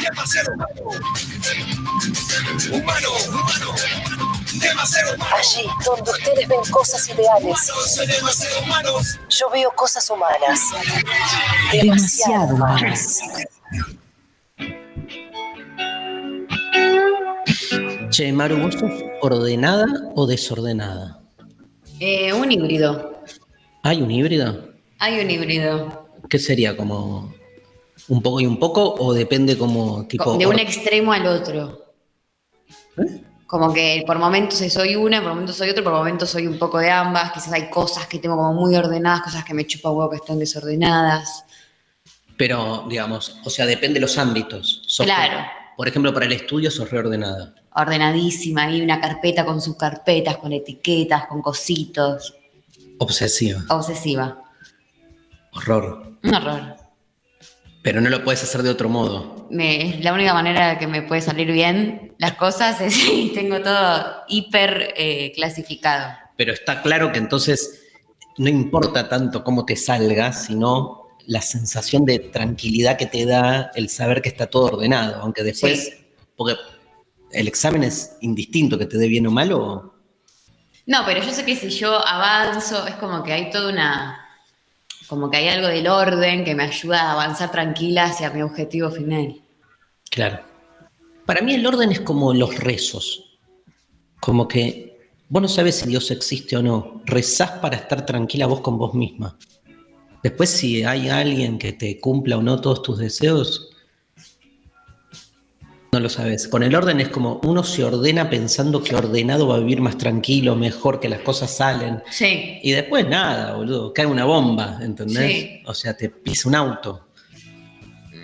demasiado humano. Humano, humano, demasiado humano. allí donde ustedes ven cosas ideales, yo veo cosas humanas. demasiado humanas. Che, Maru, ¿vos sos ordenada o desordenada? Eh, un híbrido. ¿Hay un híbrido? Hay un híbrido. ¿Qué sería? ¿Como un poco y un poco? ¿O depende como tipo. De un extremo al otro. Como que por momentos soy una, por momentos soy otro, por momentos soy un poco de ambas. Quizás hay cosas que tengo como muy ordenadas, cosas que me chupa huevo que están desordenadas. Pero, digamos, o sea, depende de los ámbitos. Sos Claro. Por, por ejemplo, para el estudio sos reordenada. Ordenadísima, hay una carpeta con sus carpetas, con etiquetas, con cositos. Obsesiva. Obsesiva. Horror. Un horror. Pero no lo puedes hacer de otro modo. Me- la única manera que me puede salir bien las cosas es si tengo todo hiper eh, clasificado. Pero está claro que entonces no importa tanto cómo te salga, sino la sensación de tranquilidad que te da el saber que está todo ordenado. Aunque después, Sí. porque el examen es indistinto, que te dé bien o malo. No, pero yo sé que si yo avanzo, es como que hay toda una. Como que hay algo del orden que me ayuda a avanzar tranquila hacia mi objetivo final. Claro. Para mí el orden es como los rezos. Como que vos no sabes si Dios existe o no. Rezás para estar tranquila vos con vos misma. Después si hay alguien que te cumpla o no todos tus deseos, no lo sabes. Con el orden es como uno se ordena pensando que ordenado va a vivir más tranquilo, mejor, que las cosas salen. Sí. Y después nada, boludo, cae una bomba, ¿entendés? Sí. O sea, te pisa un auto.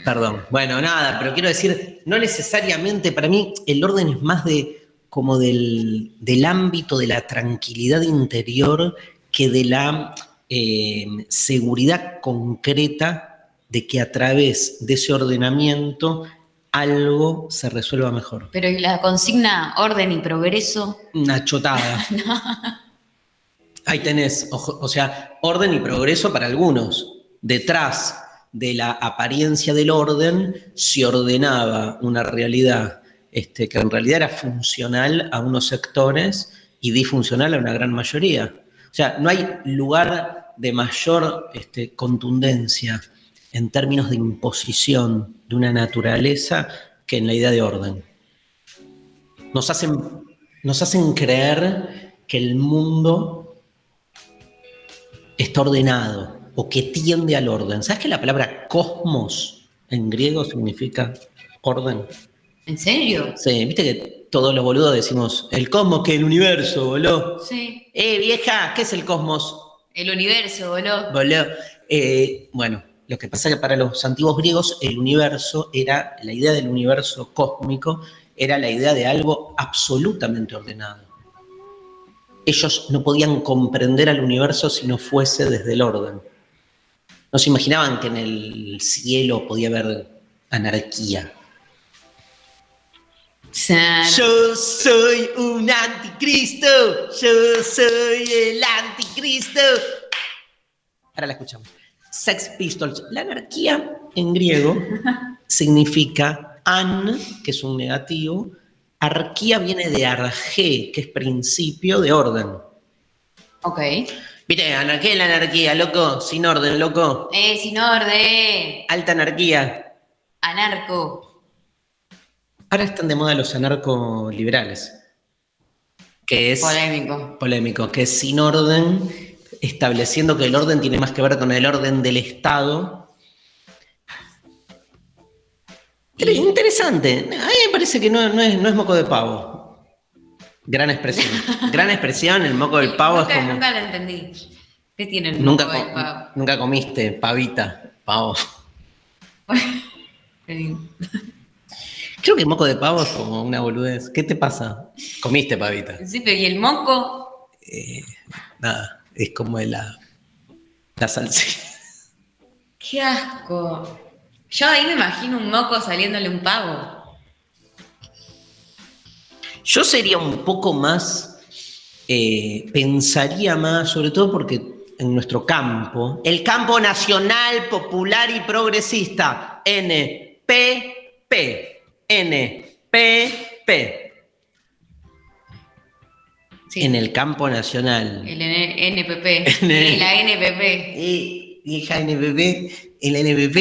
Perdón. Bueno, nada, pero quiero decir, no necesariamente, para mí el orden es más de como del, del ámbito de la tranquilidad interior que de la eh, seguridad concreta de que a través de ese ordenamiento algo se resuelva mejor. Pero ¿y la consigna orden y progreso? Una chotada. Ahí tenés, o sea, orden y progreso para algunos. Detrás de la apariencia del orden se ordenaba una realidad este, que en realidad era funcional a unos sectores y disfuncional a una gran mayoría. O sea, no hay lugar de mayor este, contundencia en términos de imposición de una naturaleza que en la idea de orden. Nos hacen, nos hacen creer que el mundo está ordenado o que tiende al orden. ¿Sabes que la palabra cosmos en griego significa orden? ¿En serio? Sí, viste que todos los boludos decimos, el cosmos que el universo, boludo. Sí. Eh, vieja, ¿qué es el cosmos? El universo, boludo. Boludo. Eh, bueno, lo que pasa es que para los antiguos griegos el universo era, la idea del universo cósmico era la idea de algo absolutamente ordenado. Ellos no podían comprender al universo si no fuese desde el orden. No se imaginaban que en el cielo podía haber anarquía. San- Yo soy un anticristo, yo soy el anticristo. Ahora la escuchamos. Sex Pistols. La anarquía en griego significa an, que es un negativo. Arquía viene de arge, que es principio de orden. Ok. Viste, anarquía es la anarquía, loco, sin orden, loco. Eh, sin orden. Alta anarquía. Anarco. Ahora están de moda los anarcoliberales, que es Polémico. polémico, que es sin orden, estableciendo que el orden tiene más que ver con el orden del Estado. Pero interesante. A mí me parece que no, no es, no es moco de pavo. Gran expresión. Gran expresión, el moco del pavo nunca, es como. Nunca lo entendí. ¿Qué tiene el Nunca, moco del pavo? nunca comiste pavita, pavo. Creo que el moco de pavo es como una boludez. ¿Qué te pasa? Comiste pavita. Sí, pero ¿y el moco? Nada, es como la, la salsa. ¡Qué asco! Yo ahí me imagino un moco saliéndole un pavo. Yo sería un poco más, eh, pensaría más, sobre todo porque en nuestro campo, el campo nacional, popular y progresista, NPP, NPP, Sí. en el campo nacional. El NPP. N- Y la NPP. Eh, vieja NPP, el NPP,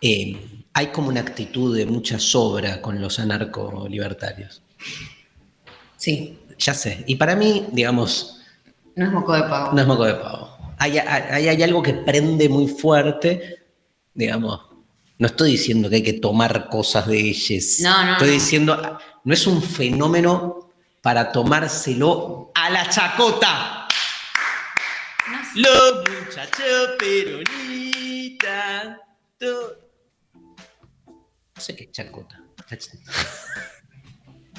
eh, hay como una actitud de mucha sobra con los anarcolibertarios. Sí. Ya sé. Y para mí, digamos, No es moco de pavo. no es moco de pavo. Hay, hay- hay algo que prende muy fuerte, digamos. No estoy diciendo que hay que tomar cosas de ellos. No, no, Estoy no. diciendo, no es un fenómeno para tomárselo a la chacota. No. Los muchachos peronistas. No sé qué es chacota.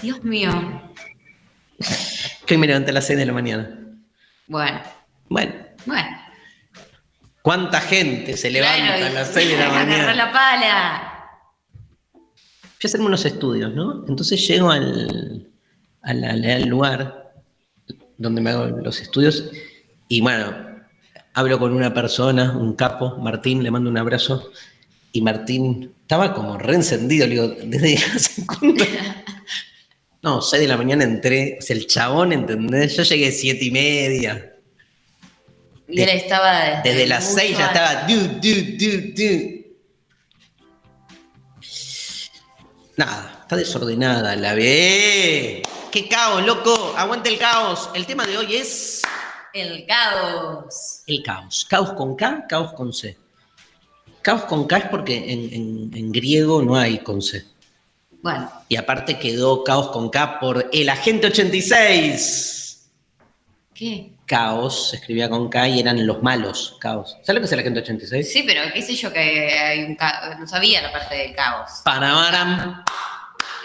Dios mío. Que hoy me levanté a las 6 de la mañana. Bueno. Bueno, Bueno. ¿cuánta gente se levanta Claro, a las 6 de la mañana? la pala. Fui a hacerme unos estudios, ¿no? Entonces llego al, al- al- lugar donde me hago los estudios y bueno, hablo con una persona, un capo, Martín, le mando un abrazo y Martín estaba como reencendido, le digo, ¿desde hace cuánto? No, 6 de la mañana entré, o sea, el chabón, ¿entendés? Yo llegué siete y media. Y él estaba desde, Desde las mucho 6 ya estaba. Du, du, du, du. Nada, está desordenada la ve. ¡Qué caos, loco! ¡Aguante el caos! El tema de hoy es El caos. el caos. Caos con K, caos con C. Caos con K es porque en, en- en griego no hay con C. Bueno, Y aparte quedó caos con K por el agente 86. ¿qué? Caos se escribía con K y eran los malos, caos. ¿Sabes lo que es el agente 86? Sí, pero qué sé yo que hay un caos. No sabía la parte del caos. Panamaram.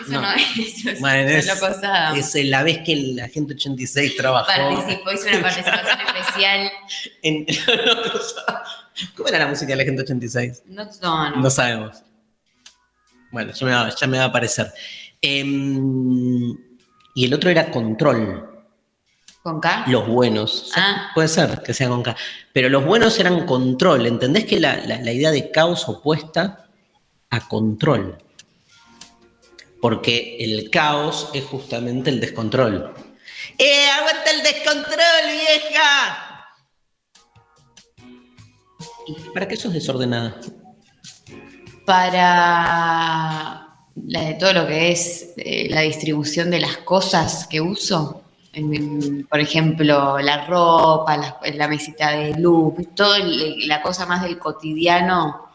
Eso No. no, es. Eso es Bueno, es, solo cosa. es la vez que el agente 86 trabajó Participó, hizo una participación especial. en... ¿Cómo era la música del agente 86? No, no, no. No sabemos. Bueno, ya me va, ya me va a aparecer. Em, y el otro era control, ¿Con K? los buenos. Ah. Puede ser que sea con K. Pero los buenos eran control. ¿Entendés que la, la- la idea de caos opuesta a control? Porque el caos es justamente el descontrol. ¡Eh, aguanta el descontrol, vieja! ¿Y para qué sos desordenada? Para la de todo lo que es eh, la distribución de las cosas que uso. Por ejemplo, la ropa, la, la mesita de luz, toda la cosa más del cotidiano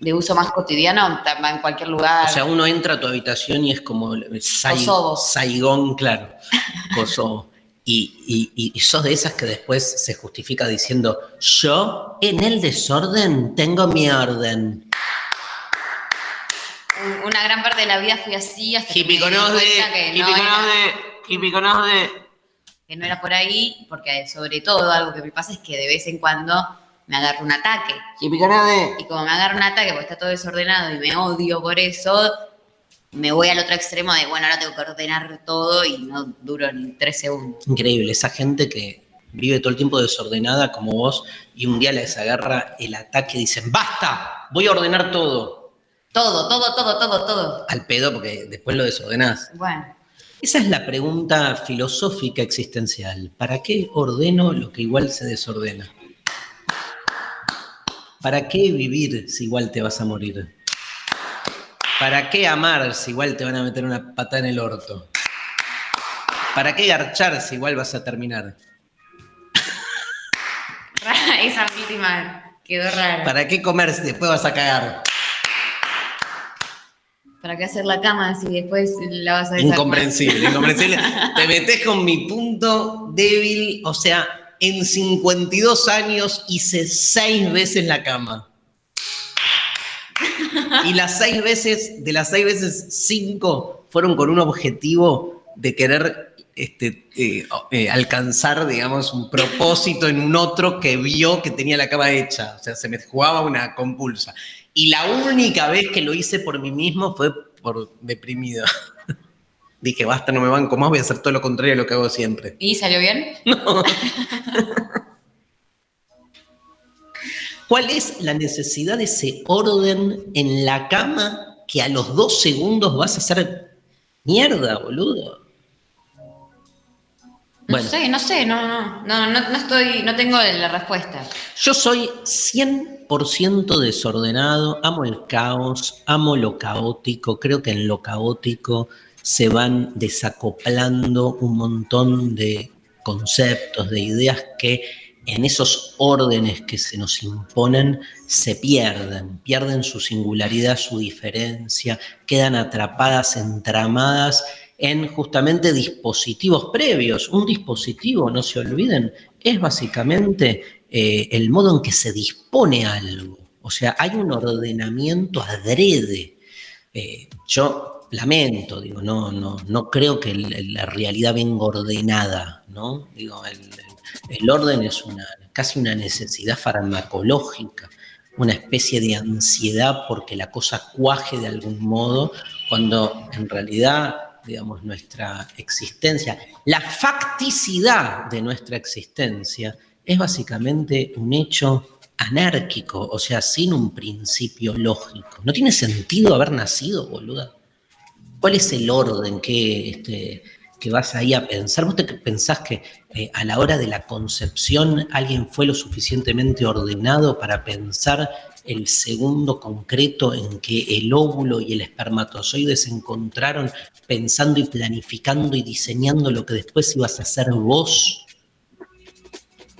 de uso más cotidiano, en cualquier lugar. O sea, uno entra a tu habitación y es como Sai- Kosovo. Saigón, claro. Kosovo. Y, y- y sos de esas que después se justifica diciendo, yo en el desorden tengo mi orden. Un- Una gran parte de la vida fui así hasta que me di cuenta que no, era, que no era por ahí, porque sobre todo algo que me pasa es que de vez en cuando me agarro un ataque. Y como me agarro un ataque porque está todo desordenado y me odio por eso, me voy al otro extremo de, bueno, ahora tengo que ordenar todo y no duro ni tres segundos. Increíble, esa gente que vive todo el tiempo desordenada como vos y un día les agarra el ataque y dicen, basta, voy a ordenar todo. Todo, todo, todo, todo, todo. Al pedo porque después lo desordenás. Bueno, Esa es la pregunta filosófica existencial. ¿Para qué ordeno lo que igual se desordena? ¿Para qué vivir si igual te vas a morir? ¿Para qué amar si igual te van a meter una pata en el orto? ¿Para qué garchar si igual vas a terminar? esa última quedó rara. ¿Para qué comer si después vas a cagar? ¿Para qué hacer la cama si después la vas a desarmar? Incomprensible, incomprensible. Te metes con mi punto débil, o sea, en 52 años hice seis veces la cama. Y las seis veces, de las seis veces, cinco fueron con un objetivo de querer este, eh, eh, alcanzar, digamos, un propósito en un otro que vio que tenía la cama hecha. O sea, se me jugaba una compulsa. Y la única vez que lo hice por mí mismo fue por deprimido. Dije, basta, no me banco más, voy a hacer todo lo contrario a lo que hago siempre. ¿Y salió bien? ¿Cuál es la necesidad de ese orden en la cama que a los dos segundos vas a hacer mierda, boludo? No sé, no sé, no, no, no, no, no estoy, no tengo la respuesta. Yo soy 100% desordenado, amo el caos, amo lo caótico, creo que en lo caótico se van desacoplando un montón de conceptos, de ideas que en esos órdenes que se nos imponen se pierden, pierden su singularidad, su diferencia, quedan atrapadas, entramadas en justamente dispositivos previos. Un dispositivo, no se olviden, es básicamente eh, el modo en que se dispone algo. O sea, hay un ordenamiento adrede. Eh, yo lamento, digo, no, no, no creo que la realidad venga ordenada, ¿no? Digo, el, el orden es una, casi una necesidad farmacológica, una especie de ansiedad porque la cosa cuaje de algún modo, cuando en realidad, digamos, nuestra existencia, la facticidad de nuestra existencia es básicamente un hecho anárquico, o sea, sin un principio lógico. No tiene sentido haber nacido, boluda. ¿Cuál es el orden que, este, que vas ahí a pensar? ¿Vos pensás que eh, a la hora de la concepción alguien fue lo suficientemente ordenado para pensar el segundo concreto en que el óvulo y el espermatozoide se encontraron pensando y planificando y diseñando lo que después ibas a hacer vos?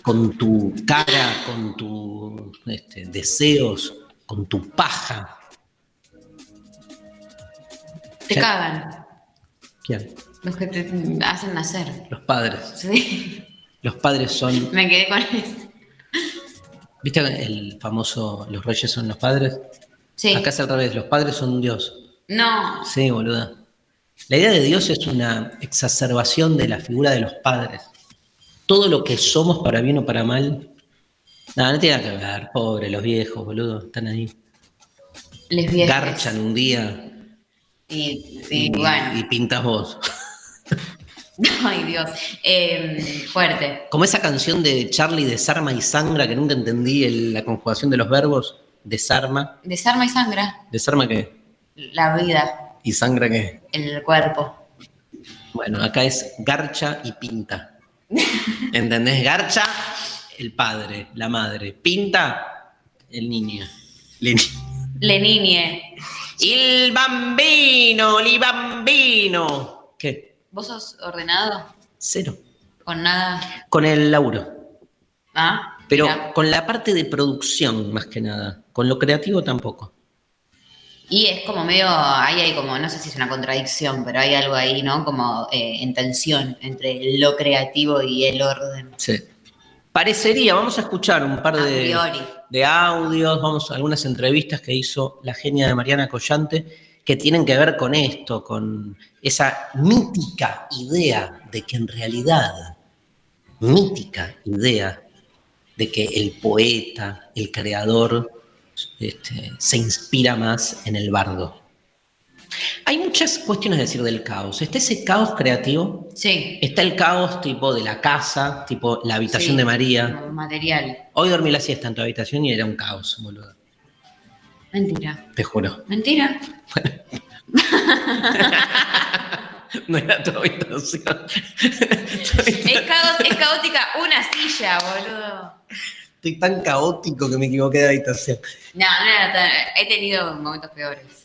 con tu cara, con tus este, deseos, con tu paja. Te cagan ¿Quién? los que te hacen nacer. Los padres. Sí, Los padres son. me quedé con eso. ¿Viste el famoso Los reyes son los padres? Sí. Acá es al revés, los padres son un dios. No, Sí, boluda. La idea de Dios es una exacerbación de la figura de los padres. Todo lo que somos, para bien o para mal. Nada, no tiene nada que ver. Pobre, los viejos, boludo. Están ahí. lesbianas. Garchan un día Y, y, y bueno, y pintas vos. ay Dios. Eh, fuerte. Como esa canción de Charlie, Desarma y Sangra, que nunca entendí el- la conjugación de los verbos. Desarma. Desarma y sangra. ¿Desarma qué? La vida, ¿Y sangra qué? el cuerpo. Bueno, acá es garcha y pinta. ¿Entendés? Garcha, el padre, la madre. Pinta, el niño. Le- Le niñe. Il bambino, li bambino. ¿Qué? ¿Vos sos ordenado? Cero. Con nada. Con el laburo. ¿Ah? Pero con la parte de producción, más que nada. Con lo creativo tampoco. Y es como medio, ahí hay como, no sé si es una contradicción, pero hay algo ahí, ¿no? Como eh, en tensión entre lo creativo y el orden. Sí. Parecería, vamos a escuchar un par A de, priori. De audios, vamos algunas entrevistas que hizo la genia de Mariana Collante que tienen que ver con esto, con esa mítica idea de que en realidad, mítica idea de que el poeta, el creador, este, se inspira más en el bardo. Hay muchas cuestiones a decir del caos. Está ese caos creativo, Sí. está el caos tipo de la casa, tipo la habitación Sí, de María. como Material. Hoy dormí la siesta en tu habitación y era un caos, boludo. Mentira. Te juro. Mentira. No era tu habitación. Es, cao- es caótica una silla, boludo. Estoy tan caótico que me equivoqué de habitación. No, no era tan- He tenido momentos peores.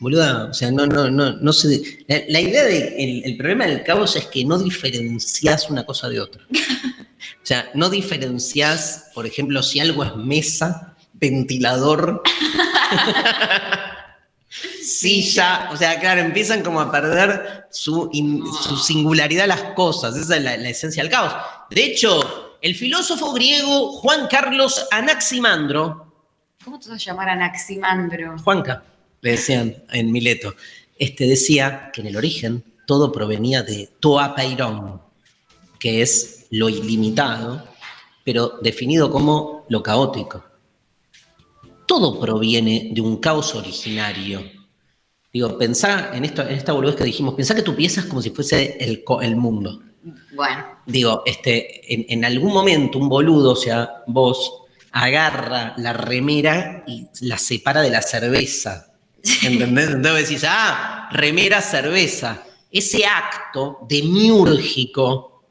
Boluda, o sea, no, no, no, no sé. La, la idea de. El, el problema del caos es que no diferencias una cosa de otra. O sea, no diferencias, por ejemplo, si algo es mesa, ventilador, silla. O sea, claro, empiezan como a perder su, in- su singularidad las cosas. Esa es la, la esencia del caos. De hecho, el filósofo griego Juan Carlos Anaximandro, ¿Cómo te vas a llamar Anaximandro? Juanca, le decían en Mileto, este decía que en el origen todo provenía de Toapeirón, que es lo ilimitado, pero definido como lo caótico. Todo proviene de un caos originario. Digo, pensá en, esto, en esta boludez que dijimos, pensá que tu pieza es como si fuese el, el mundo. Bueno, Digo, este, en, en algún momento un boludo, o sea, vos, agarra la remera y la separa de la cerveza. ¿Entendés? Entonces decís, ah, remera, cerveza. Ese acto demiúrgico.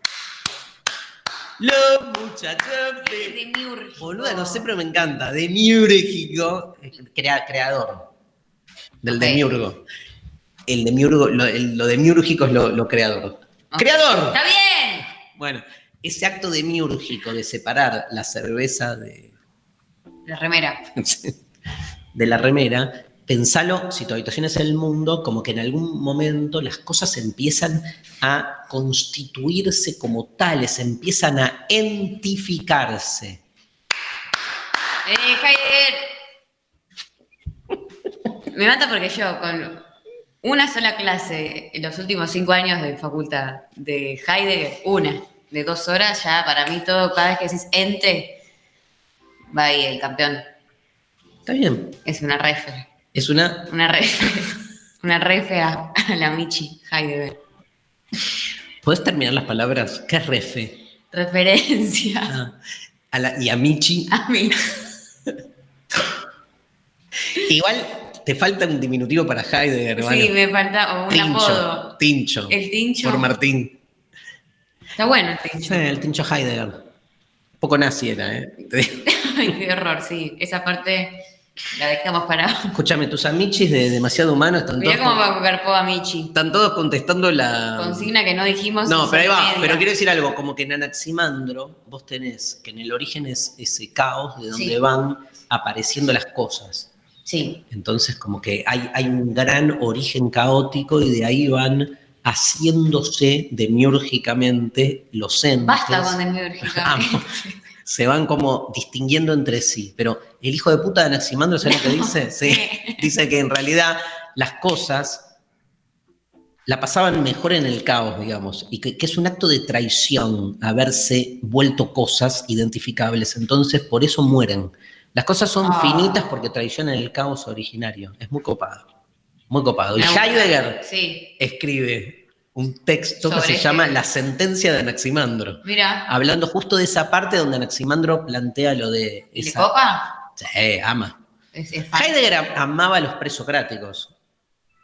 Los muchachos de... demiúrgico. Boluda, no sé, pero me encanta. Demiúrgico, crea- creador del Ok. demiurgo. El demiurgo, lo, el- lo demiúrgico es lo, lo creador. ¡Creador! ¡Está bien! Bueno, ese acto demiúrgico de separar la cerveza de, La remera. de la remera, pensalo, si tu habitación es el mundo, como que en algún momento las cosas empiezan a constituirse como tales, empiezan a entificarse. Eh, Heidegger. Me mata porque yo, con una sola clase en los últimos cinco años de facultad de Heidegger, una de dos horas, ya para mí todo, cada vez que decís ente, va ahí el campeón. Está bien. Es una refe. Es una. Una refe. Una refe a, a la Michi Heidegger. ¿Puedes terminar las palabras? ¿Qué es refe? Referencia Ah, a la- y a Michi. a mí. Igual te falta un diminutivo para Heidegger, hermano. Sí, me falta un Tincho. apodo. Tincho. El tincho. Por Martín. Está bueno el Sí, tincho. el Tincho Heidegger. Un poco nazi era, ¿eh? Ay, qué horror, sí. Esa parte la dejamos para. Escúchame, tus amichis de Demasiado Humano están Mirá todos, cómo va garpó a Michi. están todos contestando la... Consigna que no dijimos. No, pero ahí va. media. Pero quiero decir algo, como que en Anaximandro vos tenés que en el origen es ese caos de donde Sí. van apareciendo las cosas. Sí. Entonces, como que hay, hay un gran origen caótico y de ahí van haciéndose demiúrgicamente los entes. Basta con demiúrgicamente. Amo. Se van como distinguiendo entre sí. Pero el hijo de puta de Anaximandro, ¿sabes lo que dice? Sí. Dice que en realidad las cosas la pasaban mejor en el caos, digamos, y que, que es un acto de traición haberse vuelto cosas identificables. Entonces, por eso mueren. Las cosas son Ah. finitas porque traicionan el caos originario. Es muy copado. Muy copado. Y gusta. Heidegger Sí. escribe un texto que se este- llama La sentencia de Anaximandro, Mira. hablando justo de esa parte donde Anaximandro plantea lo de ¿Le esa... copa? Sí, ama. Es, es fan. Heidegger am- amaba a los presocráticos.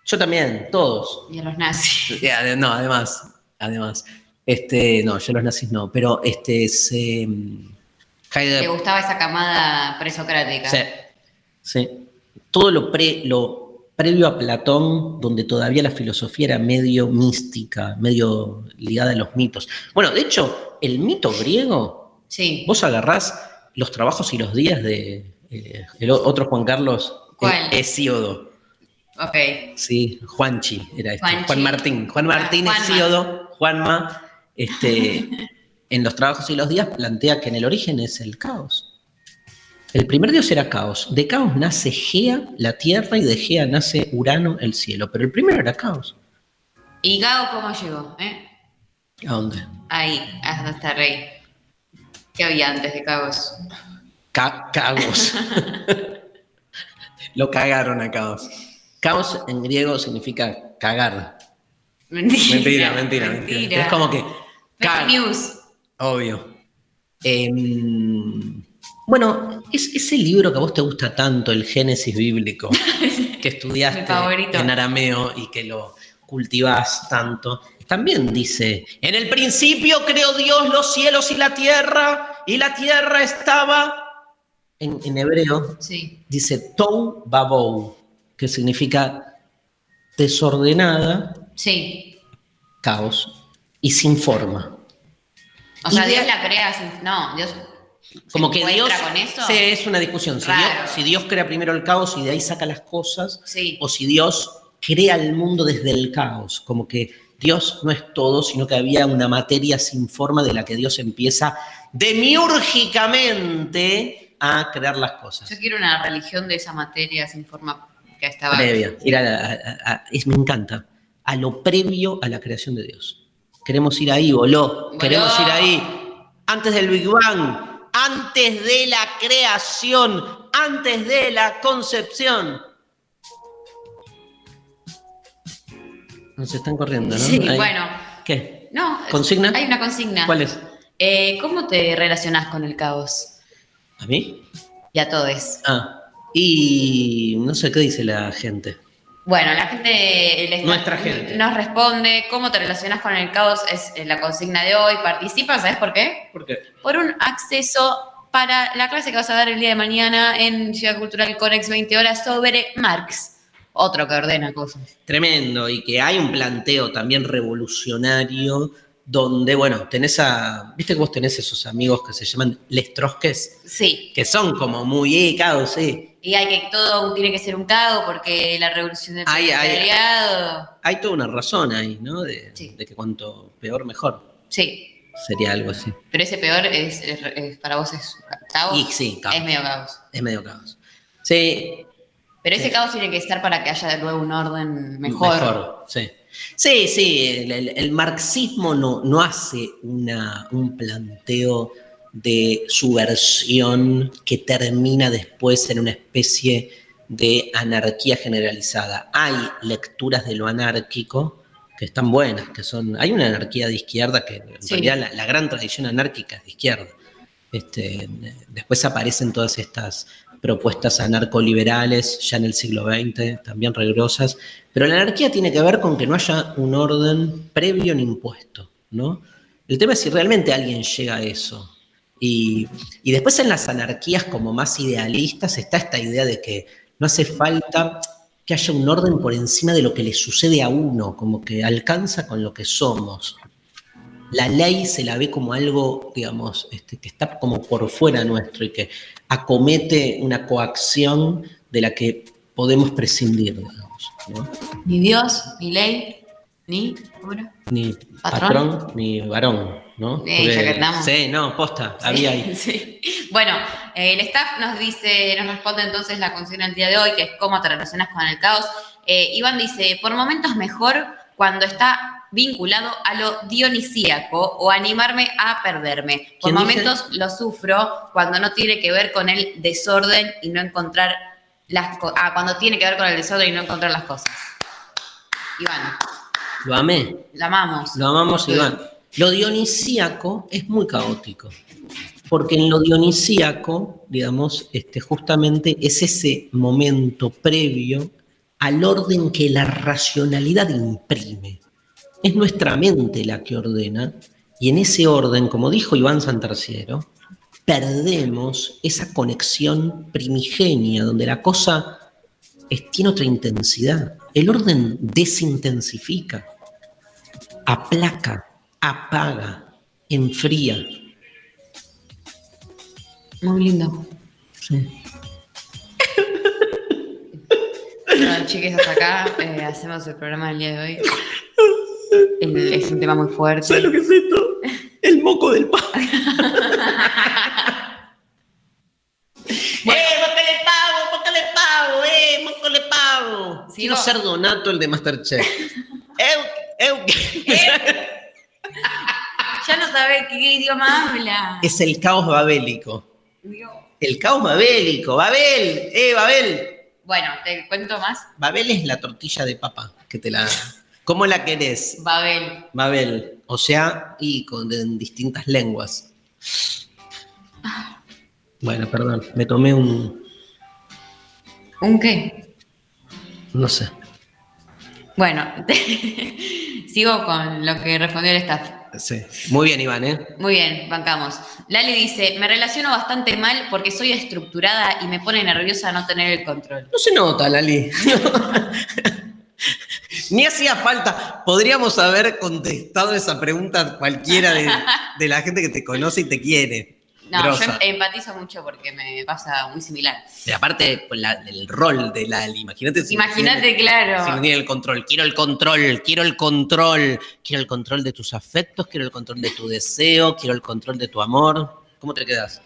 Yo también, todos. Y a los nazis. No, además, además. Este, no, yo los nazis no, pero este se. Le Heidegger. gustaba esa camada presocrática. Sí, sí. Todo lo, pre, lo previo a Platón, donde todavía la filosofía era medio mística, medio ligada a los mitos. Bueno, de hecho, el mito griego, Sí. vos agarrás los trabajos y los días de eh, el otro Juan Carlos, ¿Cuál? Hesíodo. Ok. Sí, Juanchi era este. Juanchi. Juan Martín. Juan Martín Ah, Juanma. Hesíodo, Juanma, este, en los trabajos y los días plantea que en el origen es el caos. El primer dios era caos. De caos nace Gea, la tierra, y de Gea nace Urano, el cielo. Pero el primero era caos. ¿Y Gao cómo llegó? eh? ¿A dónde? Ahí, hasta rey. ¿Qué había antes de Cabos? Ca- cagos. Lo cagaron a caos. Caos en griego significa cagar. Mentira. Mentira, mentira, mentira. Es como que. Fake news. Obvio. Em, bueno, es ese libro que a vos te gusta tanto, el Génesis bíblico, que estudiaste en arameo y que lo cultivás tanto, también dice, en el principio creó Dios los cielos y la tierra, y la tierra estaba, en, en hebreo, Sí. dice Tou Babou, que significa desordenada, Sí. caos, y sin forma. O sea, Dios la crea sin. No, Dios. ¿se Como que Dios. con eso? Sí, es una discusión. Si Dios, Raro. si Dios crea primero el caos y de ahí saca las cosas, Sí. o si Dios crea el mundo desde el caos, como que Dios no es todo, sino que había una materia sin forma de la que Dios empieza demiúrgicamente a crear las cosas. Yo quiero una religión de esa materia sin forma que estaba. Previa. Ir a la- a- a- es- me encanta. A lo previo a la creación de Dios. Queremos ir ahí, voló. Voló. Queremos ir ahí. Antes del Big Bang, antes de la creación, antes de la concepción. Nos están corriendo, ¿no? Sí, Ahí. bueno. ¿Qué? No. ¿Consigna? Hay una consigna. ¿Cuál es? Eh, ¿Cómo te relacionás con el caos? ¿A mí? Y a todos. Ah. Y no sé qué dice la gente. Bueno, la gente, Nuestra gente. nos responde cómo te relacionas con el caos es la consigna de hoy. Participa, ¿sabes por qué? ¿Por qué? Por un acceso para la clase que vas a dar el día de mañana en Ciudad Cultural Conex 20 horas sobre Marx. Otro que ordena cosas. Tremendo, y que hay un planteo también revolucionario donde, bueno, tenés a, viste que vos tenés esos amigos que se llaman les trosques, Sí. que son como muy, eh, caos, sí. Y hay que todo tiene que ser un caos porque la revolución del Ay, ay, proletariado. Hay toda una razón ahí, ¿no? De, Sí. de que cuanto peor, mejor. Sí. Sería algo así. Pero ese peor es, es- es- para vos es caos. Y sí, caos. Es medio caos. Es medio caos. Sí, Pero ese caos tiene que estar para que haya de nuevo un orden mejor. sí. Sí, sí, el, el- el marxismo no, no hace una, un planteo de subversión que termina después en una especie de anarquía generalizada. Hay lecturas de lo anárquico que están buenas, que son. Hay una anarquía de izquierda que en Sí. realidad la, la gran tradición anárquica es de izquierda. Este, después aparecen todas estas propuestas anarcoliberales ya en el siglo XX, también rigurosas, pero la anarquía tiene que ver con que no haya un orden previo ni impuesto, ¿no? El tema es si realmente alguien llega a eso. Y, y después en las anarquías como más idealistas está esta idea de que no hace falta que haya un orden por encima de lo que le sucede a uno, como que alcanza con lo que somos. La ley se la ve como algo, digamos, este, que está como por fuera nuestro y que acomete una coacción de la que podemos prescindir, digamos. ¿no? Ni Dios, ni ley, ni. Ni ¿Patrón? patrón, ni varón, ¿no? Eh, ya que sí, no, posta, había ahí. Sí. Bueno, eh, el staff nos dice, nos responde entonces la consigna del día de hoy, que es cómo te relacionas con el caos. Eh, Iván dice, por momentos mejor cuando está vinculado a lo dionisíaco o animarme a perderme. Por momentos lo sufro cuando no tiene que ver con el desorden y no encontrar las cosas. Ah, cuando tiene que ver con el desorden y no encontrar las cosas. Iván, Lo amé, la amamos. lo amamos, Iván. Lo dionisíaco es muy caótico, porque en lo dionisíaco, digamos, este, justamente es ese momento previo al orden que la racionalidad imprime. Es nuestra mente la que ordena, y en ese orden, como dijo Iván Santarciero, perdemos esa conexión primigenia, donde la cosa es- tiene otra intensidad. El orden desintensifica, aplaca, apaga, enfría. Muy lindo. Sí. Bueno, chiques, hasta acá eh, hacemos el programa del día de hoy. El- es un tema muy fuerte. ¿Sabes lo que es esto? El moco del pavo. ¡Eh, moco de pavo, moco de pavo, eh, moco de pavo! Sigo. Quiero ser Donato, el de Masterchef. eu, eu. Ya no sabe qué idioma habla. Es el caos babélico. Dios. El caos babélico. Babel, eh, Babel. Bueno, te cuento más. Babel es la tortilla de papa que te la. ¿Cómo la querés? Babel. Babel. O sea, y con en distintas lenguas. Bueno, perdón, me tomé un. ¿Un qué? No sé. Bueno, sigo con lo que respondió el staff. Sí. Muy bien, Iván, ¿eh? Muy bien, bancamos. Lali dice, me relaciono bastante mal porque soy estructurada y me pone nerviosa no tener el control. No se nota, Lali. Ni hacía falta. Podríamos haber contestado esa pregunta cualquiera de, de la gente que te conoce y te quiere. No, Grosa. yo empatizo mucho porque me pasa muy similar. Y aparte, la- el rol de Lali. Imagínate si. Imagínate, Si no claro. tiene el control. Quiero el control, quiero el control. Quiero el control de tus afectos, quiero el control de tu deseo, quiero el control de tu amor. ¿Cómo te quedas?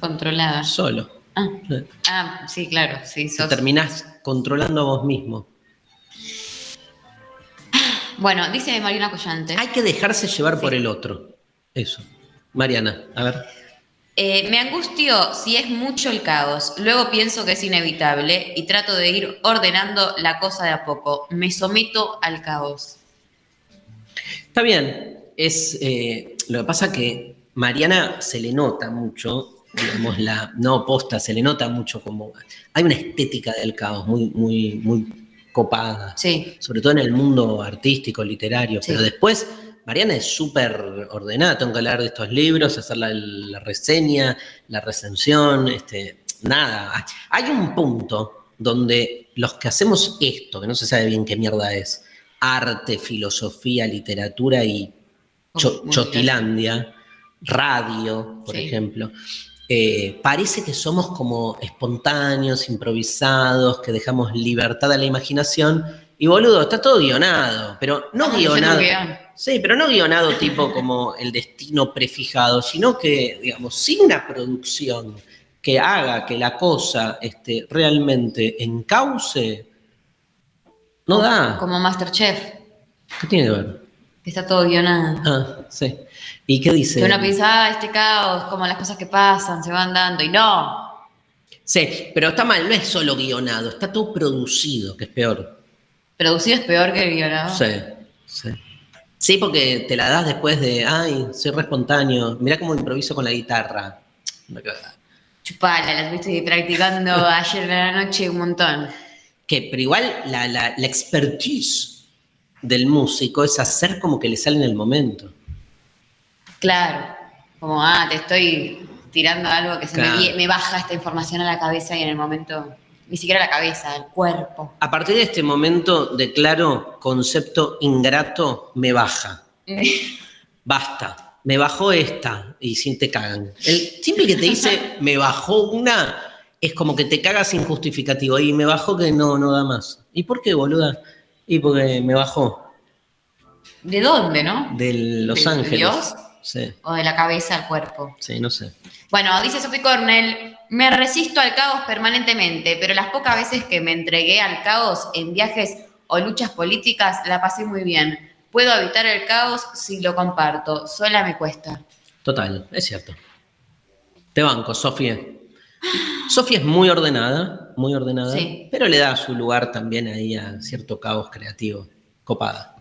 Controlada. Solo. Ah, Te ah, sí, claro. Sí, sos- terminás controlando a vos mismo. Bueno, dice Mariana Collante. Hay que dejarse llevar Sí. por el otro. Eso. Mariana, a ver. Eh, me angustio si es mucho el caos. Luego pienso que es inevitable y trato de ir ordenando la cosa de a poco. Me someto al caos. Está bien. Es, eh, lo que pasa que Mariana se le nota mucho, digamos, la. No, posta, se le nota mucho como. Hay una estética del caos muy, muy, muy copada. Sí. sobre todo en el mundo artístico, literario, Sí. pero después Mariana es súper ordenada, tengo que hablar de estos libros, hacer la, la reseña, la recensión, este, nada. Hay un punto donde los que hacemos esto, que no se sabe bien qué mierda es, arte, filosofía, literatura y cho- chotilandia, radio, por Sí. ejemplo, eh, parece que somos como espontáneos, improvisados, que dejamos libertad a la imaginación. Y boludo, está todo guionado, pero no guionado. Sí, pero no guionado tipo como el destino prefijado, sino que, digamos, sin una producción que haga que la cosa este, realmente encauce, no da. Como Masterchef, ¿Qué tiene que ver? que está todo guionado. Ah, sí. ¿Y qué dice? Que uno piensa, ah, este caos, como las cosas que pasan, se van dando. Y no. Sí, pero está mal, no es solo guionado, está todo producido, que es peor. Producido es peor que guionado. Sí, sí. Sí, porque te la das después de, ay, soy re espontáneo, mirá cómo improviso con la guitarra. Chupala, la estuviste practicando ayer en la noche un montón. Que, pero igual la, la, la expertise del músico es hacer como que le sale en el momento. Claro. Como, ah, te estoy tirando algo que se Claro. me, baja esta información a la cabeza y en el momento, ni siquiera a la cabeza, al cuerpo. A partir de este momento declaro concepto ingrato, me baja. Basta. Me bajó esta y sin te cagan. El siempre que te dice me bajó una, es como que te cagas sin justificativo. Y me bajó que no, no da más. ¿Y por qué, boluda? Y porque me bajó. ¿De dónde, no? De Los ¿De Ángeles. Dios? Sí, O de la cabeza al cuerpo. sí, no sé. Bueno, dice Sophie Cornell, me resisto al caos permanentemente, pero las pocas veces que me entregué al caos en viajes o luchas políticas la pasé muy bien. Puedo evitar el caos si lo comparto, sola me cuesta. Total, es cierto. Te banco, Sofía. Sofía es muy ordenada, muy ordenada, Sí. pero le da su lugar también ahí a cierto caos creativo, copada.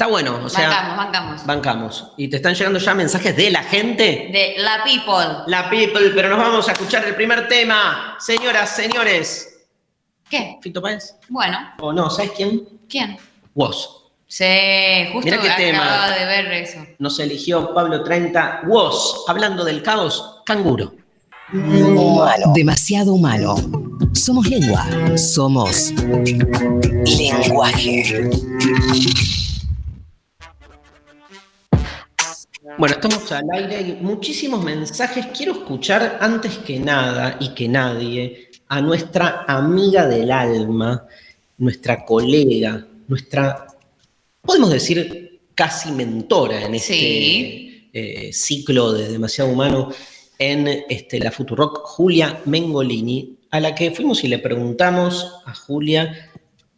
Está bueno, o sea, bancamos, bancamos. bancamos. Y te están llegando ya mensajes de la gente. De la people. La people, pero nos vamos a escuchar el primer tema. Señoras, señores. ¿Qué? ¿Fito Páez? Bueno, O no, ¿sabes quién? ¿quién? Woz. Sí, justo Mirá qué acababa tema. de ver eso. Nos eligió Pablo 30. Woz, hablando del caos, canguro. Demasiado humano. Somos lengua. Somos lenguaje. Bueno, estamos al aire, hay muchísimos mensajes. Quiero escuchar antes que nada y que nadie a nuestra amiga del alma, nuestra colega, nuestra, podemos decir, casi mentora en este Sí. eh, ciclo de Demasiado Humano en este, la Futurock, Julia Mengolini, a la que fuimos y le preguntamos a Julia,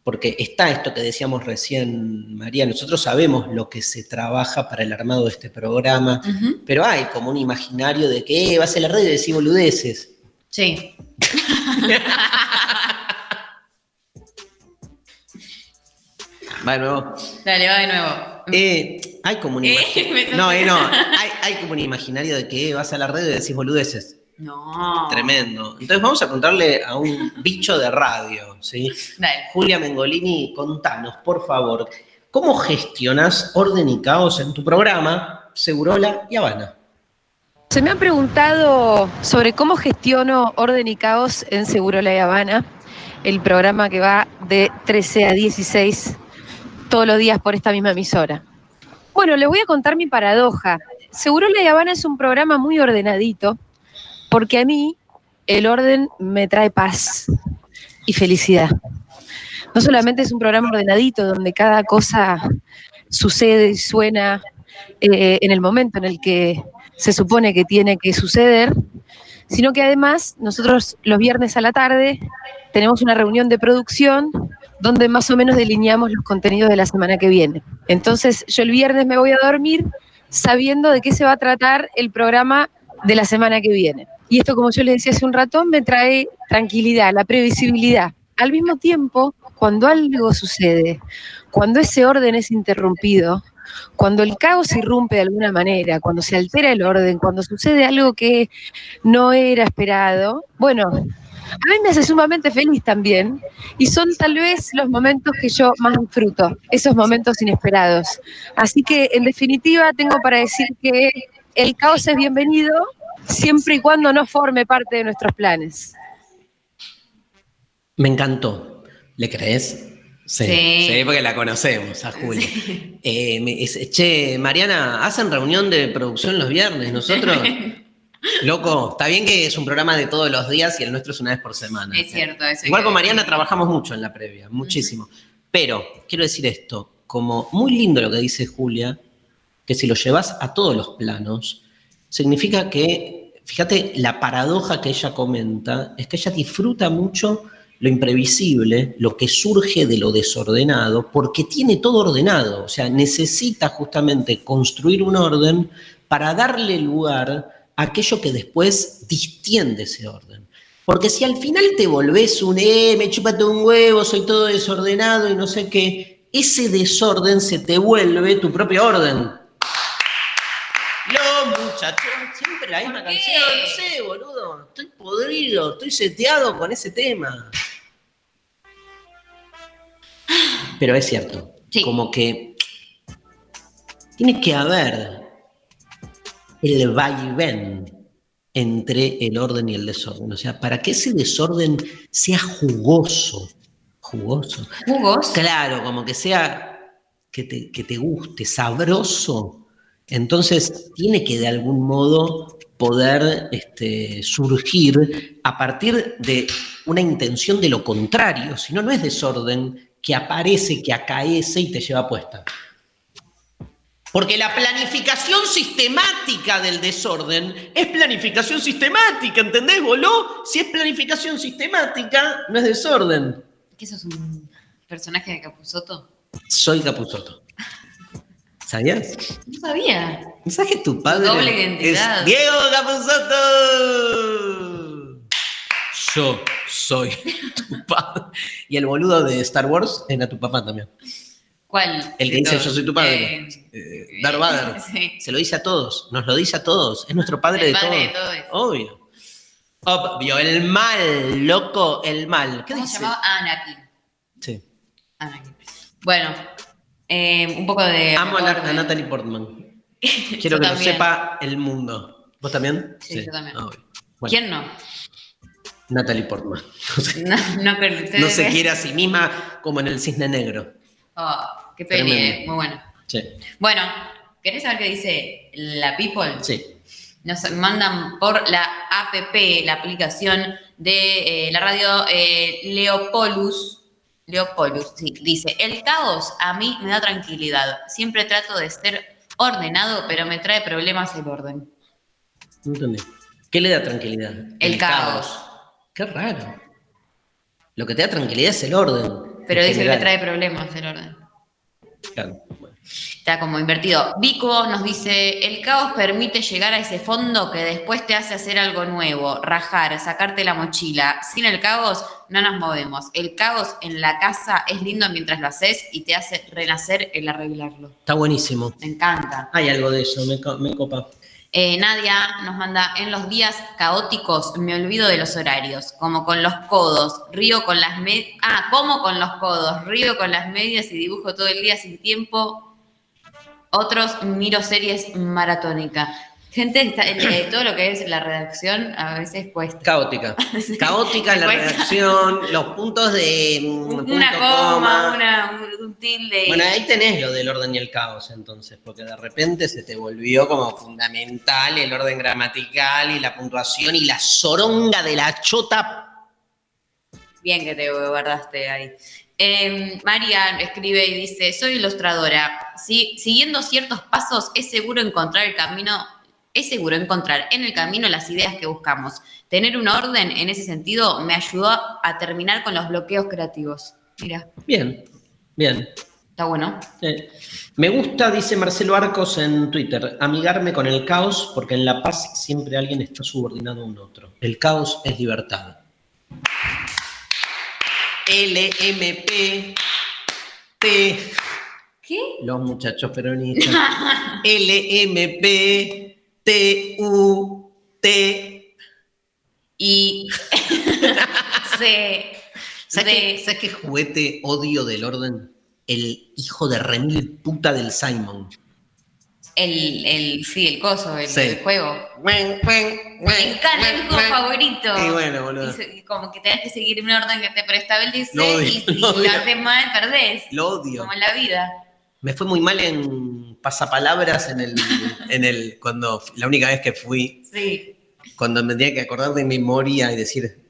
porque está esto que decíamos recién, María, nosotros sabemos lo que se trabaja para el armado de este programa, pero hay como un imaginario de que eh, vas a la red y decís boludeces. Sí. Va de nuevo. Dale, va de nuevo. Eh, hay como un Eh, imaginario. me No, eh, no. Hay, hay como un imaginario de que eh, vas a la red y decís boludeces. No. Tremendo. Entonces vamos a preguntarle a un bicho de radio, ¿sí? Dale. Julia Mengolini, contanos, por favor, ¿cómo gestionas orden y caos en tu programa Segurola y Habana? Se me han preguntado sobre cómo gestiono orden y caos en Seguro La Habana, el programa que va de 13 a 16 todos los días por esta misma emisora. Bueno, les voy a contar mi paradoja. Seguro La Habana es un programa muy ordenadito, porque a mí el orden me trae paz y felicidad. No solamente es un programa ordenadito donde cada cosa sucede y suena eh, en el momento en el que se supone que tiene que suceder, sino que además nosotros los viernes a la tarde tenemos una reunión de producción donde más o menos delineamos los contenidos de la semana que viene. Entonces yo el viernes me voy a dormir sabiendo de qué se va a tratar el programa de la semana que viene. Y esto, como yo les decía hace un ratón, me trae tranquilidad, la previsibilidad. Al mismo tiempo, cuando algo sucede, cuando ese orden es interrumpido, cuando el caos irrumpe de alguna manera, cuando se altera el orden, cuando sucede algo que no era esperado, bueno, a mí me hace sumamente feliz también y son tal vez los momentos que yo más disfruto, esos momentos inesperados. Así que en definitiva tengo para decir que el caos es bienvenido siempre y cuando no forme parte de nuestros planes. Me encantó. ¿Le crees? Sí. porque la conocemos a Julia. Eh, me- es- che, Mariana, ¿hacen reunión de producción los viernes? Nosotros, loco, está bien que es un programa de todos los días y el nuestro es una vez por semana. Es cierto, eso. Igual con Mariana trabajamos mucho en la previa, muchísimo. Pero quiero decir esto, como muy lindo lo que dice Julia, que si lo llevas a todos los planos, significa que, fíjate, la paradoja que ella comenta es que ella disfruta mucho lo imprevisible, lo que surge de lo desordenado, porque tiene todo ordenado, o sea, necesita justamente construir un orden para darle lugar a aquello que después distiende ese orden. Porque si al final te volvés un, eh, me chúpate un huevo, soy todo desordenado y no sé qué, ese desorden se te vuelve tu propio orden. Siempre la misma canción, no sé, boludo, estoy podrido, estoy seteado con ese tema. Pero es cierto, Sí. como que tiene que haber el vaivén entre el orden y el desorden. O sea, para que ese desorden sea jugoso, jugoso, Jugos. claro, como que sea, que te, que te guste, sabroso, entonces tiene que de algún modo poder este, surgir a partir de una intención de lo contrario, si no, no es desorden que aparece, que acaece y te lleva puesta. Porque la planificación sistemática del desorden es planificación sistemática, ¿entendés, boló? Si es planificación sistemática, no es desorden. ¿Qué sos un personaje de Capuzoto? Soy Capuzoto. ¿Sabías? No sabía. ¿Sabes que tu padre doble identidad. es Diego Capuzoto? Yo soy tu padre. Y el boludo de Star Wars era tu papá también. ¿Cuál? El que de dice todos? yo soy tu padre. Eh, Eh, Darth Vader. Sí. Se lo dice a todos, nos lo dice a todos. Es nuestro padre, El de, padre todos. de todos. Obvio. Obvio, el mal, loco, el mal. ¿Qué ¿Cómo se llamaba? Anakin. Sí. Anakin. Bueno, eh, un poco de. Amo a, a orden. Natalie Portman. Quiero que lo sepa el mundo. ¿Vos también? Sí, yo también. Bueno, ¿Quién no? Natalie Portman. No se, No, no, pero ustedes no se quiere a sí misma como en el cisne negro. Oh, qué peli, eh, muy bueno. Sí. Bueno, ¿querés saber qué dice la People? Sí. Nos mandan por la APP, la aplicación de eh, la radio eh, Leopolus. Leopolus, sí, dice, el caos a mí me da tranquilidad. Siempre trato de ser ordenado, pero me trae problemas el orden. No entendí. ¿Qué le da tranquilidad? El, caos. Qué raro. Lo que te da tranquilidad es el orden. Pero dice que trae problemas el orden. Claro. Está como invertido. Vico nos dice, el caos permite llegar a ese fondo que después te hace hacer algo nuevo, rajar, sacarte la mochila. Sin el caos no nos movemos. El caos en la casa es lindo mientras lo haces y te hace renacer el arreglarlo. Está buenísimo. Me encanta. Hay algo de eso, me, me copa. Eh, Nadia nos manda, en los días caóticos me olvido de los horarios, como con los codos, río con las medias, ah, como con los codos, río con las medias y dibujo todo el día sin tiempo. Otros miro series maratónica. Gente, está- eh, todo lo que es la redacción a veces cuesta. Caótica. Caótica la Cuesta. redacción, los puntos de. mm, Una punto, coma, una, un, tilde. Bueno, ahí tenés lo del orden y el caos, entonces, porque de repente se te volvió como fundamental el orden gramatical y la puntuación y la zoronga de la chota. Bien que te guardaste ahí. Eh, María escribe y dice, soy ilustradora. Si, siguiendo ciertos pasos es seguro encontrar el camino, es seguro encontrar en el camino las ideas que buscamos. Tener un orden en ese sentido me ayudó a terminar con los bloqueos creativos. Mira, Bien, bien. está bueno. Eh, me gusta, dice Marcelo Arcos en Twitter, amigarme con el caos porque en la paz siempre alguien está subordinado a un otro. El caos es libertad. LMP T ¿Qué? los muchachos peronistas. LMP T U T Y se... ¿Sabes de- qué, ¿Sabes qué juguete odio del orden? El hijo de remil puta del Simon. El, el, sí, el coso, el, Sí. el juego. Me encanta, es mi juego favorito. Y bueno, boludo. Y como que tenés que seguir un orden que te preestablece Lo odio, y si lo lo odio. haces mal, perdés. Lo odio. Como en la vida. Me fue muy mal en pasapalabras en el, en el, cuando, la única vez que fui, Sí. cuando me tenía que acordar de memoria y decir,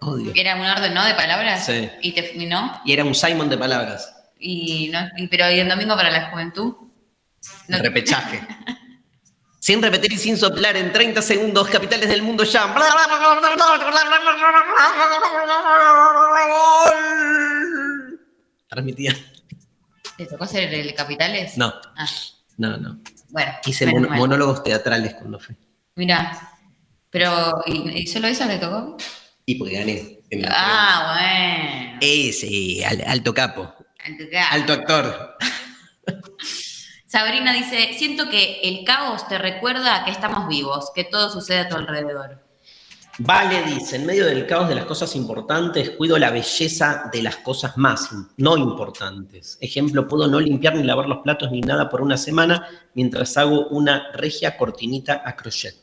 odio. Era un orden, ¿no? De palabras. Sí. Y te y no. Y era un Simon de palabras, Y no. Y, pero ¿y el domingo para la juventud? No. repechaje. Sin repetir y sin soplar en 30 segundos, capitales del mundo ya. Transmitía. ¿Te tocó hacer el Capitales? No, Ah, no, no. bueno. Hice mon- monólogos teatrales cuando fui. Mirá. Pero, ¿y, y solo eso le tocó? Y porque gané. Ah, bueno. Ese, al- alto capo. Alto capo. Alto actor. Sabrina dice, siento que el caos te recuerda que estamos vivos, que todo sucede a tu alrededor. Vale dice, en medio del caos de las cosas importantes, cuido la belleza de las cosas más no importantes. Ejemplo, puedo no limpiar ni lavar los platos ni nada por una semana mientras hago una regia cortinita a crochet.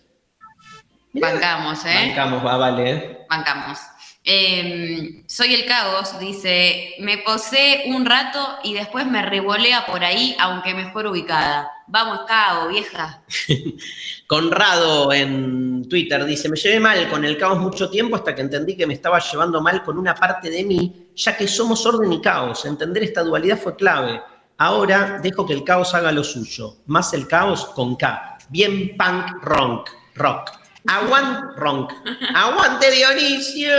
Mirá, Bancamos, ¿eh? Bancamos, va, vale. ¿eh? Bancamos. Eh, soy el caos, dice, me posee un rato y después me revolea por ahí, aunque mejor ubicada. Vamos, caos, vieja. Conrado en Twitter dice, me llevé mal con el caos mucho tiempo hasta que entendí que me estaba llevando mal con una parte de mí, ya que somos orden y caos. Entender esta dualidad fue clave. Ahora dejo que el caos haga lo suyo. Más el caos con K. Bien punk rock. rock. Aguante rock. Aguante Dionisio.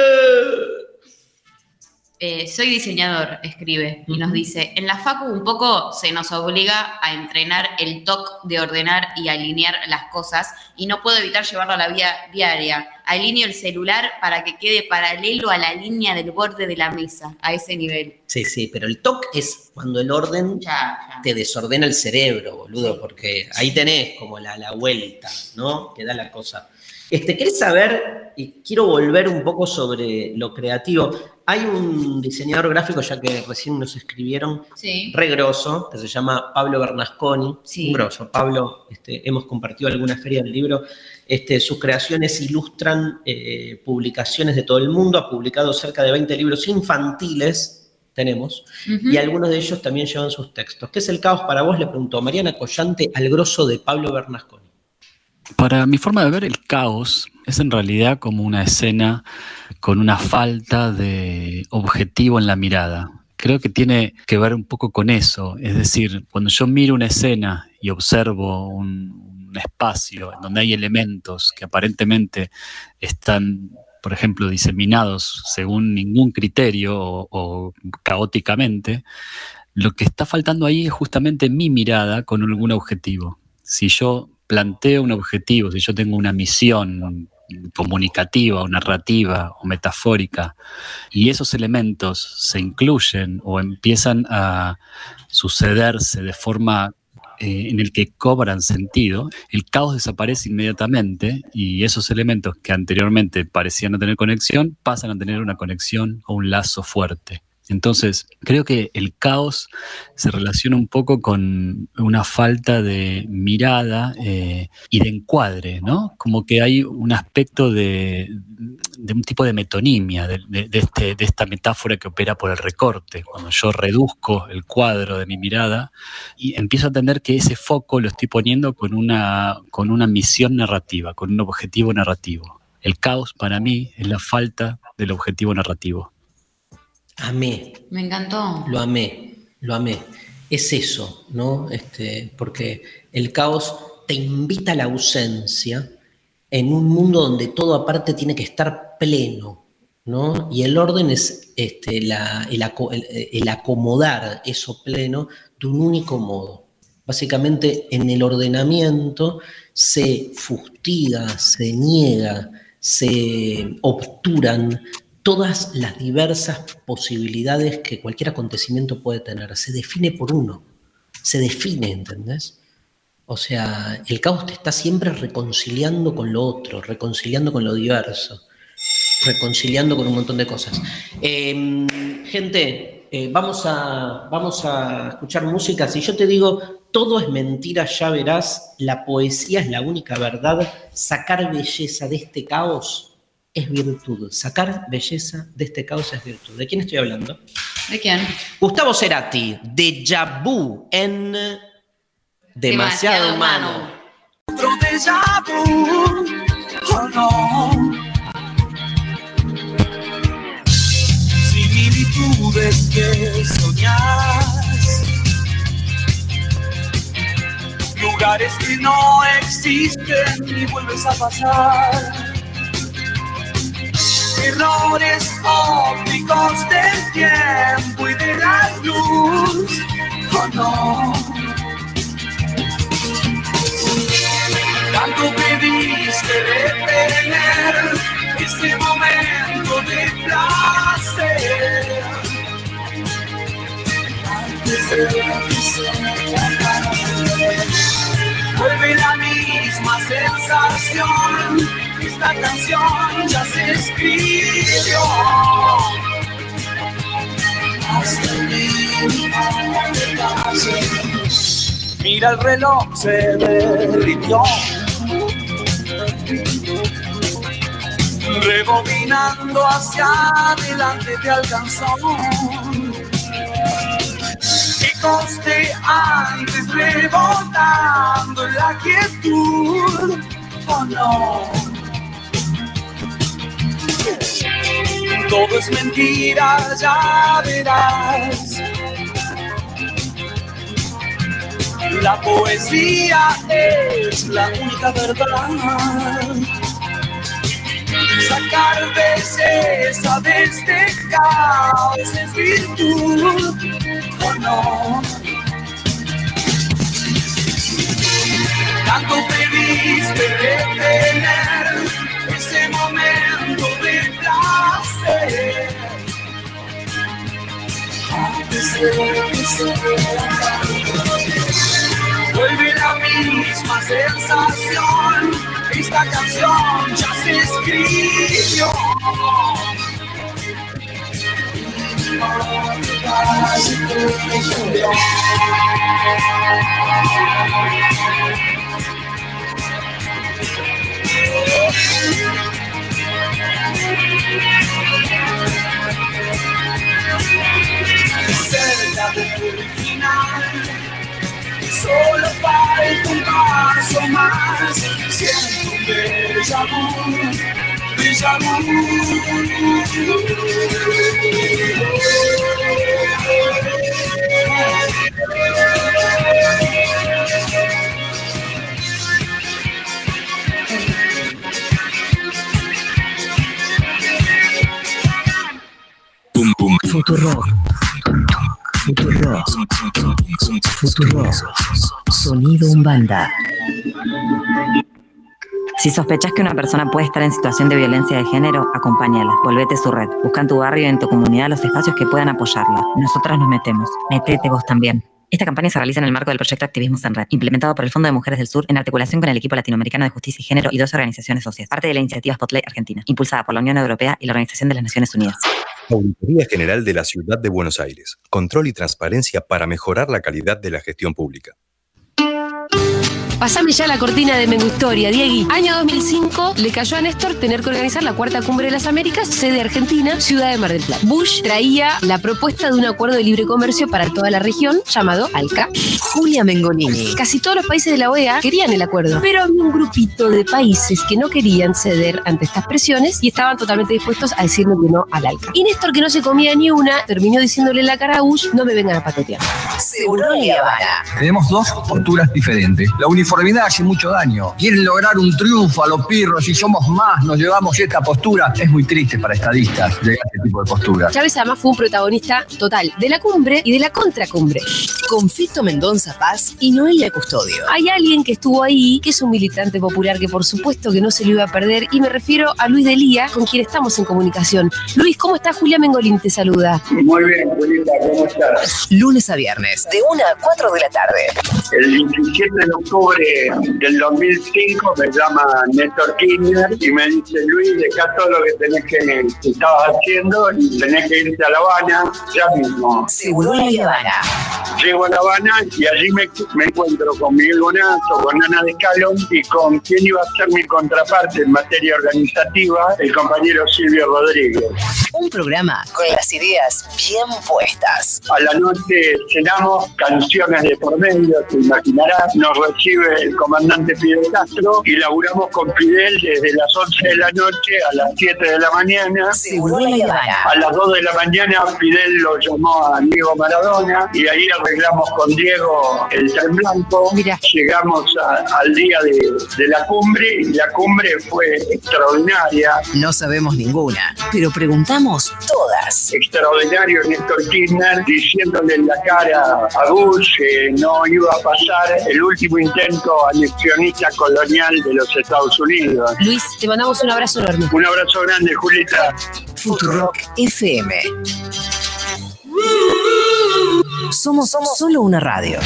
Eh, soy diseñador, escribe, y nos dice, en la facu un poco se nos obliga a entrenar el toque de ordenar y alinear las cosas, y no puedo evitar llevarlo a la vida diaria. Alineo el celular para que quede paralelo a la línea del borde de la mesa, a ese nivel. Sí, sí, pero el TOC es cuando el orden Ya, ya. te desordena el cerebro, boludo, porque ahí tenés como la, la vuelta, ¿no? Que da la cosa. Este, ¿Querés saber? Y quiero volver un poco sobre lo creativo. Hay un diseñador gráfico, ya que recién nos escribieron, Sí. re grosso, que se llama Pablo Bernasconi. Sí. Un grosso. Pablo, este, hemos compartido alguna feria del libro. Este, sus creaciones ilustran eh, publicaciones de todo el mundo. Ha publicado cerca de 20 libros infantiles, tenemos, y algunos de ellos también llevan sus textos. ¿Qué es el caos para vos? Le preguntó Mariana Collante al grosso de Pablo Bernasconi. Para mi forma de ver, el caos es en realidad como una escena con una falta de objetivo en la mirada. Creo que tiene que ver un poco con eso. Es decir, cuando yo miro una escena y observo un, espacio en donde hay elementos que aparentemente están, por ejemplo, diseminados según ningún criterio o caóticamente, lo que está faltando ahí es justamente mi mirada con algún objetivo. Si yo planteo un objetivo, si yo tengo una misión comunicativa o narrativa o metafórica y esos elementos se incluyen o empiezan a sucederse de forma eh, en el que cobran sentido, el caos desaparece inmediatamente y esos elementos que anteriormente parecían no tener conexión pasan a tener una conexión o un lazo fuerte. Entonces, creo que el caos se relaciona un poco con una falta de mirada eh, y de encuadre, ¿no? Como que hay un aspecto de, un tipo de metonimia, este, de, esta metáfora que opera por el recorte. Cuando yo reduzco el cuadro de mi mirada y empiezo a entender que ese foco lo estoy poniendo con una, con una misión narrativa, con un objetivo narrativo. El caos para mí es la falta del objetivo narrativo. Amé. Me encantó. Lo amé, lo amé. Es eso, ¿no? Este, porque el caos te invita a la ausencia en un mundo donde todo aparte tiene que estar pleno, ¿no? Y el orden es este, el, el acomodar eso pleno de un único modo. Básicamente en el ordenamiento se fustiga, se niega, se obturan todas las diversas posibilidades que cualquier acontecimiento puede tener. Se define por uno, se define, ¿entendés? O sea, el caos te está siempre reconciliando con lo otro, reconciliando con lo diverso, reconciliando con un montón de cosas. Em, gente, eh, vamos, a, vamos a escuchar música. Si yo te digo, todo es mentira, ya verás, la poesía es la única verdad, sacar belleza de este caos es virtud. Sacar belleza de este caos es virtud. ¿De quién estoy hablando? ¿De quién? Gustavo Cerati, de Jabu en Demasiado, Humano. Otro oh no. Similitudes que soñas. Lugares que no existen y vuelves a pasar errores ópticos del tiempo y de la luz, ¿o no? Tanto pediste detener este momento de placer. Antes Vuelve la misma sensación, esta canción ya se escribió. Hasta Mira el reloj, se derritió. Rebobinando hacia adelante te alcanzó de antes rebotando la quietud, ¿o no? Todo es mentira, ya verás. La poesía es la única verdad. Sacar belleza de este caos es virtud no. Tanto pediste detener ese momento Vuelve la misma sensación, esta canción ya se escribió. Solo falta un paso más. Siento un déjà vu, déjà Pum Futuro. Futuro. Futuro. Sonido Umbanda. Si sospechas que una persona puede estar en situación de violencia de género, acompáñala, volvete su red. Busca en tu barrio y en tu comunidad los espacios que puedan apoyarla. Nosotras nos metemos. Metete vos también. Esta campaña se realiza en el marco del proyecto Activismo en Red, implementado por el Fondo de Mujeres del Sur en articulación con el equipo latinoamericano de justicia y género y dos organizaciones socias, parte de la iniciativa Spotlight Argentina, impulsada por la Unión Europea y la Organización de las Naciones Unidas. Auditoría General de la Ciudad de Buenos Aires. Control y transparencia para mejorar la calidad de la gestión pública. Pasame ya la cortina de Mengustoria, Diegui. Año 2005 le cayó a Néstor tener que organizar la cuarta cumbre de las Américas, sede Argentina, ciudad de Mar del Plata. Bush traía la propuesta de un acuerdo de libre comercio para toda la región llamado ALCA. Julia Mengolini. Casi todos los países de la OEA querían el acuerdo, pero había un grupito de países que no querían ceder ante estas presiones y estaban totalmente dispuestos a decirle que no al ALCA. Y Néstor, que no se comía ni una, terminó diciéndole en la cara a Bush, no me vengan a patetear. Seguro. Tenemos dos posturas diferentes. La uniformidad hace mucho daño. Quieren lograr un triunfo a los pirros y somos más, nos llevamos esta postura. Es muy triste para estadistas llegar a este tipo de posturas. Chávez además fue un protagonista total de la cumbre y de la contracumbre. Con Fito Mendonza Paz y Noelia Custodio. Hay alguien que estuvo ahí, que es un militante popular que por supuesto que no se lo iba a perder, y me refiero a Luis Delía, con quien estamos en comunicación. Luis, ¿cómo estás? Julia Mengolín te saluda. Muy bien, Julieta, ¿cómo estás? Lunes a viernes, de 1 a 4 de la tarde. El 17 de octubre del 2005 me llama Néstor Kirchner y me dice, Luis, deja todo lo que tenés que, que estabas haciendo y tenés que irte a La Habana ya mismo. Seguro y Habana. Llego a La Habana y allí me, me encuentro con Miguel Bonazo, con Ana de Escalón y con quien iba a ser mi contraparte en materia organizativa, el compañero Silvio Rodríguez. Un programa con las ideas bien puestas. A la noche cenamos canciones de por medio, te imaginarás. Nos recibe el comandante Fidel Castro y laburamos con Fidel desde las 11 de la noche a las 7 de la mañana. A las 2 de la mañana Fidel lo llamó a Diego Maradona y ahí arreglamos con Diego el tren blanco. Mira. Llegamos a- al día de, de la cumbre y la cumbre fue extraordinaria. No sabemos ninguna, pero preguntamos todas. extraordinario Néstor Kirchner diciéndole en la cara a Bush que no iba a pasar el último intento anexionista colonial de los Estados Unidos. Luis, te mandamos un abrazo enorme. Un abrazo grande, Julieta. Futurock FM. Somos, somos solo una radio.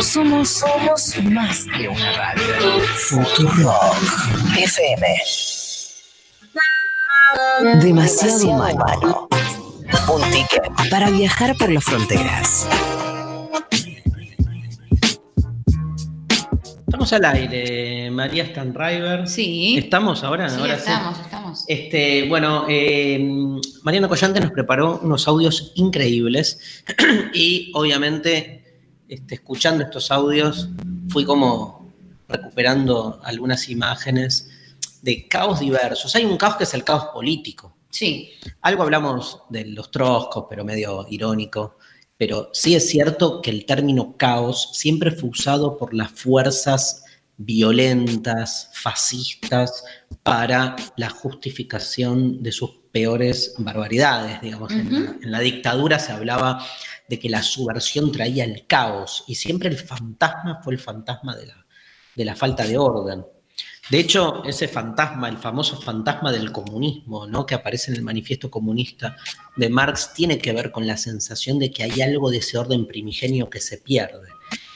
Somos, somos más que una radio. Futurock FM. Demasiado humano. Un ticket para viajar por las fronteras. Estamos al aire, María Stanriver. Sí. ¿Estamos ahora? Sí, ahora estamos, estamos. Este, bueno, eh, Mariana Collante nos preparó unos audios increíbles y obviamente este, escuchando estos audios fui como recuperando algunas imágenes de caos diversos. Hay un caos que es el caos político. Sí. Algo hablamos de los troscos, pero medio irónico. Pero sí es cierto que el término caos siempre fue usado por las fuerzas violentas, fascistas, para la justificación de sus peores barbaridades. Digamos, en, la, en la dictadura se hablaba de que la subversión traía el caos y siempre el fantasma fue el fantasma de la, de la falta de orden. De hecho, ese fantasma, el famoso fantasma del comunismo, ¿no? que aparece en el manifiesto comunista de Marx, tiene que ver con la sensación de que hay algo de ese orden primigenio que se pierde.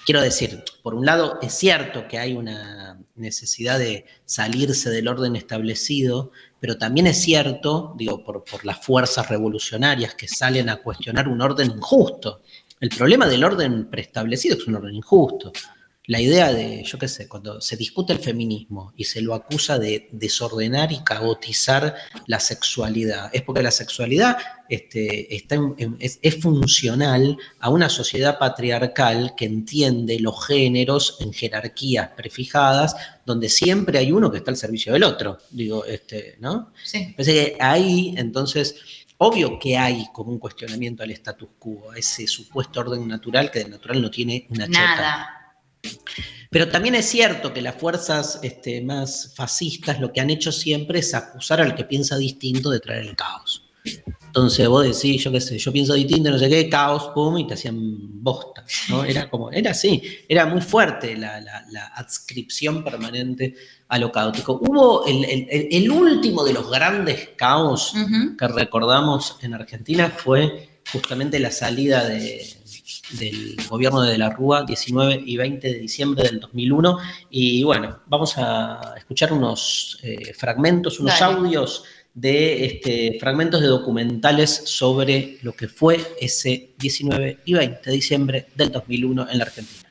Quiero decir, por un lado, es cierto que hay una necesidad de salirse del orden establecido, pero también es cierto, digo, por, por las fuerzas revolucionarias que salen a cuestionar un orden injusto. El problema del orden preestablecido es un orden injusto. La idea de, yo qué sé, cuando se discute el feminismo y se lo acusa de desordenar y caotizar la sexualidad, es porque la sexualidad este, está es, es, funcional a una sociedad patriarcal que entiende los géneros en jerarquías prefijadas, donde siempre hay uno que está al servicio del otro. Digo, este, ¿no? Sí. Parece que ahí, entonces, Obvio que hay como un cuestionamiento al status quo, a ese supuesto orden natural que de natural no tiene una chota. Pero también es cierto que las fuerzas este, más fascistas lo que han hecho siempre es acusar al que piensa distinto de traer el caos. Entonces vos decís, yo qué sé, yo pienso distinto, no sé qué, caos, pum, y te hacían bosta, ¿no? Era como, era así, era muy fuerte la, la, la adscripción permanente a lo caótico. Hubo el, el- el- el último de los grandes caos que recordamos en Argentina fue justamente la salida de- del gobierno de, de la Rúa, 19 y 20 de diciembre del 2001. Y bueno, vamos a escuchar unos eh, fragmentos, unos Dale. audios de este, fragmentos de documentales sobre lo que fue ese 19 y 20 de diciembre del 2001 en la Argentina.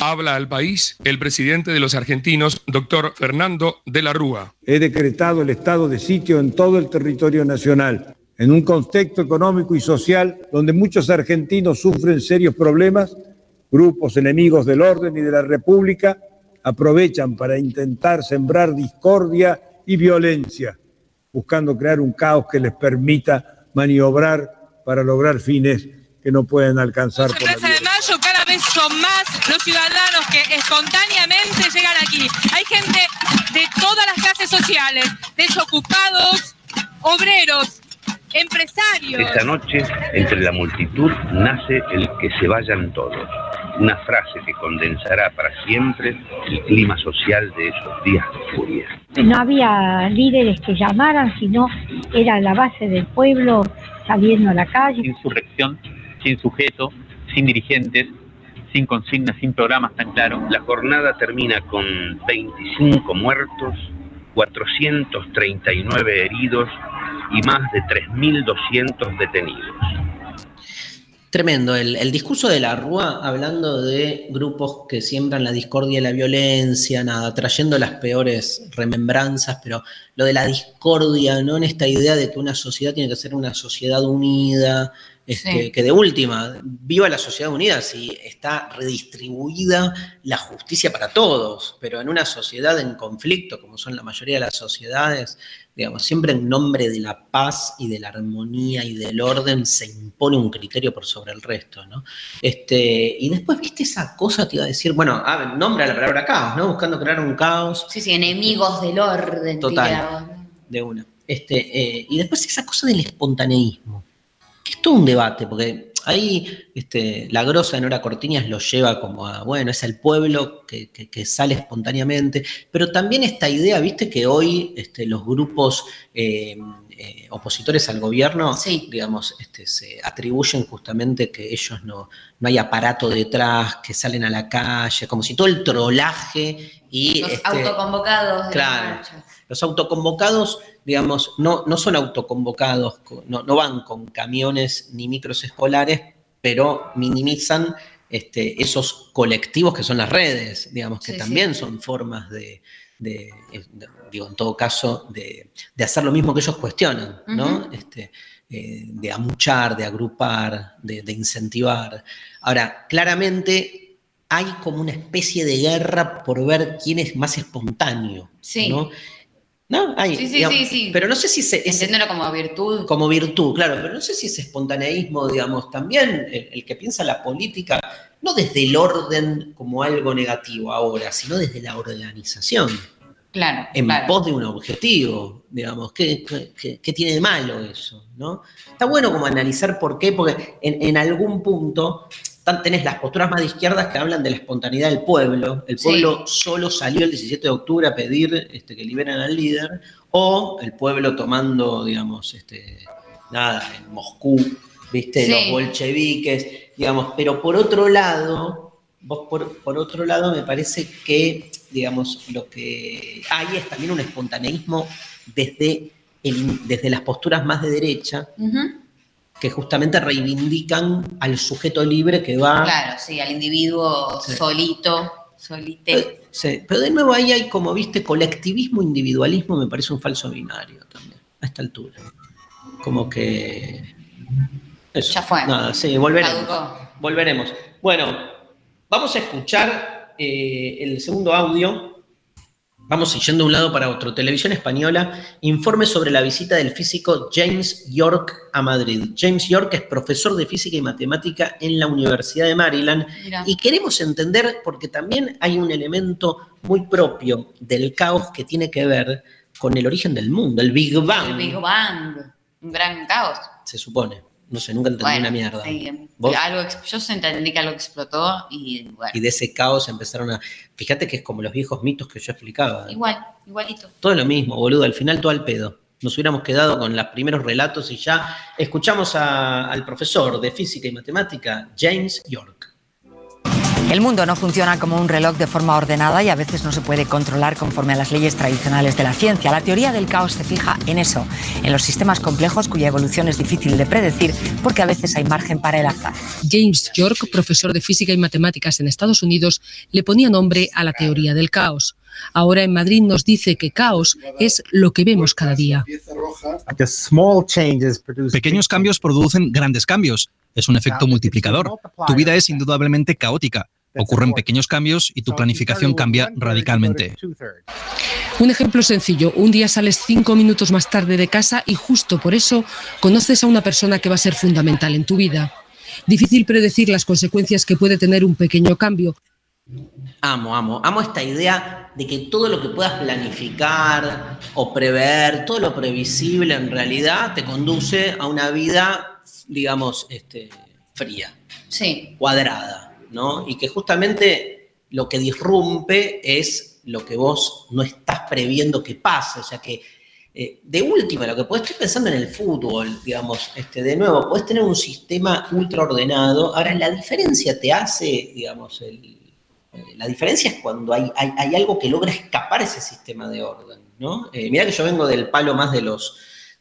Habla al país el presidente de los argentinos, doctor Fernando de la Rúa. He decretado el estado de sitio en todo el territorio nacional, en un contexto económico y social donde muchos argentinos sufren serios problemas, grupos enemigos del orden y de la República aprovechan para intentar sembrar discordia y violencia, buscando crear un caos que les permita maniobrar para lograr fines que no pueden alcanzar por la Plaza de Mayo cada vez son más los ciudadanos que espontáneamente llegan aquí. Hay gente de todas las clases sociales, desocupados, obreros, empresarios. Esta noche, entre la multitud, nace el que se vayan todos. Una frase que condensará para siempre el clima social de esos días de furia. No había líderes que llamaran, sino era la base del pueblo saliendo a la calle. insurrección, sin sujeto, sin dirigentes, sin consignas, sin programas tan claros. La jornada termina con 25 muertos, 439 heridos y más de 3.200 detenidos. Tremendo, el, el discurso de la Rúa hablando de grupos que siembran la discordia y la violencia, nada, trayendo las peores remembranzas, pero lo de la discordia, ¿no? En esta idea de que una sociedad tiene que ser una sociedad unida, este, Sí. que de última, viva la sociedad unida si está redistribuida la justicia para todos, pero en una sociedad en conflicto, como son la mayoría de las sociedades, digamos, siempre en nombre de la paz y de la armonía y del orden se impone un criterio por sobre el resto, ¿no? Este, y después, viste esa cosa, te iba a decir, bueno, ah, nombra la palabra caos, ¿no? Buscando crear un caos. Sí, sí, enemigos del orden. Total. De una. Este, eh, y después esa cosa del espontaneísmo, que es todo un debate, porque ahí este, la grosa de Nora Cortiñas lo lleva como a, bueno, es el pueblo que, que- que sale espontáneamente, pero también esta idea, viste, que hoy este, los grupos eh, eh, opositores al gobierno, digamos, este, se atribuyen justamente que ellos no, no hay aparato detrás, que salen a la calle, como si todo el trolaje y... Los autoconvocados. de la Claro. Los autoconvocados, digamos, no, no son autoconvocados, co- no, no van con camiones ni micros escolares, pero minimizan este, esos colectivos que son las redes, digamos, que Sí, también sí. son formas de, de, de- digo, en todo caso, de, de hacer lo mismo que ellos cuestionan, ¿no? Este, eh, de amuchar, de agrupar, de, de incentivar. Ahora, claramente hay como una especie de guerra por ver quién es más espontáneo. Sí. ¿no? ¿No? Sí, sí, digamos, sí, sí. Pero no sé si se, ese- Entenderlo como virtud. como virtud, claro, pero no sé si ese espontaneísmo, digamos, también el, el que piensa la política, no desde el orden como algo negativo ahora, sino desde la organización, Claro. en claro. pos de un objetivo, digamos, ¿qué, qué- qué- qué tiene de malo eso? ¿no? Está bueno como analizar por qué, porque en, en algún punto tan- tenés las posturas más de izquierdas que hablan de la espontaneidad del pueblo, el Sí. pueblo solo salió el 17 de octubre a pedir este, que liberen al líder, o el pueblo tomando, digamos, este, nada, en Moscú, viste, Sí. los bolcheviques, digamos, pero por otro lado, vos por, por otro lado me parece que, digamos, lo que hay es también un espontaneísmo desde, el- desde las posturas más de derecha. Que justamente reivindican al sujeto libre que va Claro, sí, al individuo Sí. solito. solite. Sí, pero de nuevo ahí hay como, viste, colectivismo, individualismo, me parece un falso binario también, a esta altura. Como que... eso. Ya fue. Nada, sí, volveremos. Caducó. Volveremos. Bueno, vamos a escuchar eh, el segundo audio. Vamos yendo de un lado para otro. Televisión Española, informe sobre la visita del físico James York a Madrid. James York es profesor de física y matemática en la Universidad de Maryland y queremos entender, porque también hay un elemento muy propio del caos que tiene que ver con el origen del mundo, el Big Bang, El Big Bang. Un gran caos. se supone. No sé, nunca entendí Bueno, una mierda. algo yo entendí que algo explotó y bueno, Y de ese caos empezaron a... Fíjate que es como los viejos mitos que yo explicaba. igual, igualito. Todo lo mismo, boludo. Al final todo al pedo. Nos hubiéramos quedado con los primeros relatos y ya escuchamos a- al profesor de física y matemática, James York. El mundo no funciona como un reloj de forma ordenada y a veces no se puede controlar conforme a las leyes tradicionales de la ciencia. La teoría del caos se fija en eso, en los sistemas complejos cuya evolución es difícil de predecir porque a veces hay margen para el azar. James York, profesor de física y matemáticas en Estados Unidos, le ponía nombre a la teoría del caos. Ahora en Madrid nos dice que caos es lo que vemos cada día. Pequeños cambios producen grandes cambios. Es un efecto multiplicador. Tu vida es indudablemente caótica. Ocurren pequeños cambios y tu planificación cambia radicalmente. Un ejemplo sencillo, un día sales cinco minutos más tarde de casa y justo por eso conoces a una persona que va a ser fundamental en tu vida. Difícil predecir las consecuencias que puede tener un pequeño cambio, Amo, amo. Amo esta idea de que todo lo que puedas planificar o prever, todo lo previsible en realidad te conduce a una vida, digamos, este, fría, Sí. cuadrada, Y que justamente lo que disrumpe es lo que vos no estás previendo que pase. O sea que, eh, de última, lo que podés, estoy pensando en el fútbol, digamos, este, de nuevo, podés tener un sistema ultra ordenado. Ahora, la diferencia te hace, digamos, el, eh, la diferencia es cuando hay, hay, algo que logra escapar ese sistema de orden, ¿no? Eh, mirá que yo vengo del palo más de los,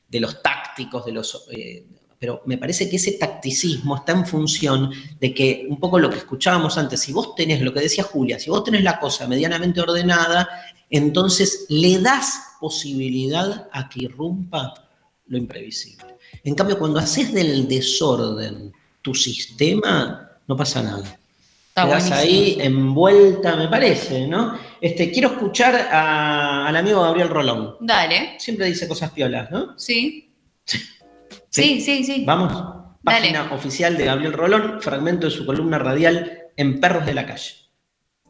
de los tácticos, de los... pero me parece que ese tacticismo está en función de que un poco lo que escuchábamos antes, si vos tenés, lo que decía Julia, si vos tenés la cosa medianamente ordenada, entonces le das posibilidad a que irrumpa lo imprevisible. En cambio, cuando haces del desorden tu sistema, no pasa nada. Está Quedás buenísimo. ahí envuelta, me parece, ¿no? Este, quiero escuchar a- al amigo Gabriel Rolón. Dale. Siempre dice cosas piolas, ¿no? Sí. Sí, sí, sí. Vamos. Dale. Página oficial de Gabriel Rolón, fragmento de su columna radial en Perros de la Calle.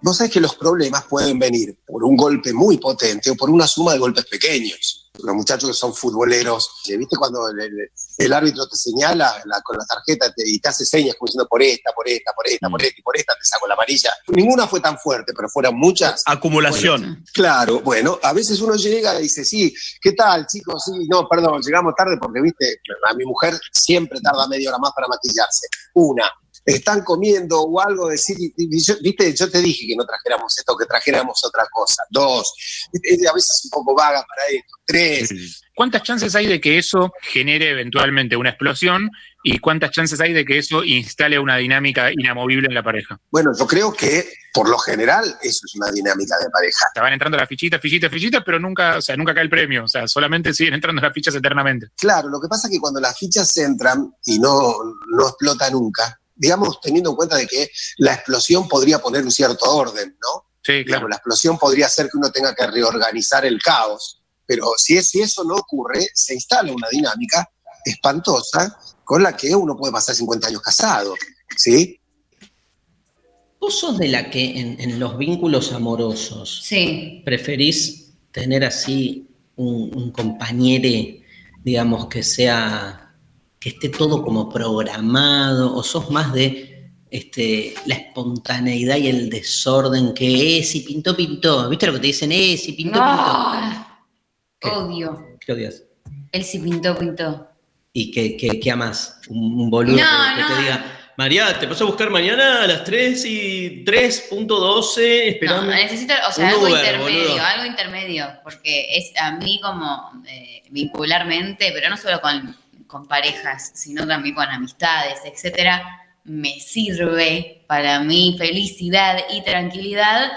Vos sabés que los problemas pueden venir por un golpe muy potente o por una suma de golpes pequeños. Los muchachos que son futboleros, ¿viste cuando el, el- el árbitro te señala la- con la tarjeta te- y te hace señas como diciendo por esta, por esta, por esta, por esta y por esta te saco la amarilla? Ninguna fue tan fuerte, pero fueron muchas. Acumulación. Bueno, claro, bueno, a veces uno llega y dice, sí, ¿qué tal, chicos? Sí, no, perdón, llegamos tarde porque, viste, a mi mujer siempre tarda media hora más para maquillarse. Una, están comiendo o algo, decir, yo- viste, yo te dije que no trajéramos esto, que trajéramos otra cosa. Dos, a veces un poco vaga para esto. Tres, ¿Cuántas chances hay de que eso genere eventualmente una explosión y cuántas chances hay de que eso instale una dinámica inamovible en la pareja? bueno, yo creo que por lo general eso es una dinámica de pareja. Van entrando las fichitas, fichitas, fichitas, pero nunca, o sea, nunca cae el premio. O sea, solamente siguen entrando las fichas eternamente. Claro, lo que pasa es que cuando las fichas entran y no, no explota nunca, digamos, teniendo en cuenta de que la explosión podría poner un cierto orden, ¿no? Sí, claro. La explosión podría hacer que uno tenga que reorganizar el caos, pero si, es, si eso no ocurre, se instala una dinámica espantosa con la que uno puede pasar 50 años casado, ¿sí? ¿Vos sos de la que en, en los vínculos amorosos Sí. preferís tener así un, un compañero, digamos, que sea, que esté todo como programado, o sos más de este, la espontaneidad y el desorden que es, si pintó, pintó. ¿Viste lo que te dicen? Eh, si pintó, No. ¿Qué? Odio. pintó. ¿Qué odias? Él sí pintó, pintó. ¿Y qué, qué, qué amás? Un, un boludo No, que, no. te diga, María, te paso a buscar mañana a las 3 y 3.12, esperando. No, necesito, o sea, algo Uber, intermedio, boludo. algo intermedio, porque es a mí como eh, vincularmente, pero no solo con, con parejas, sino también con amistades, etcétera, me sirve para mi felicidad y tranquilidad,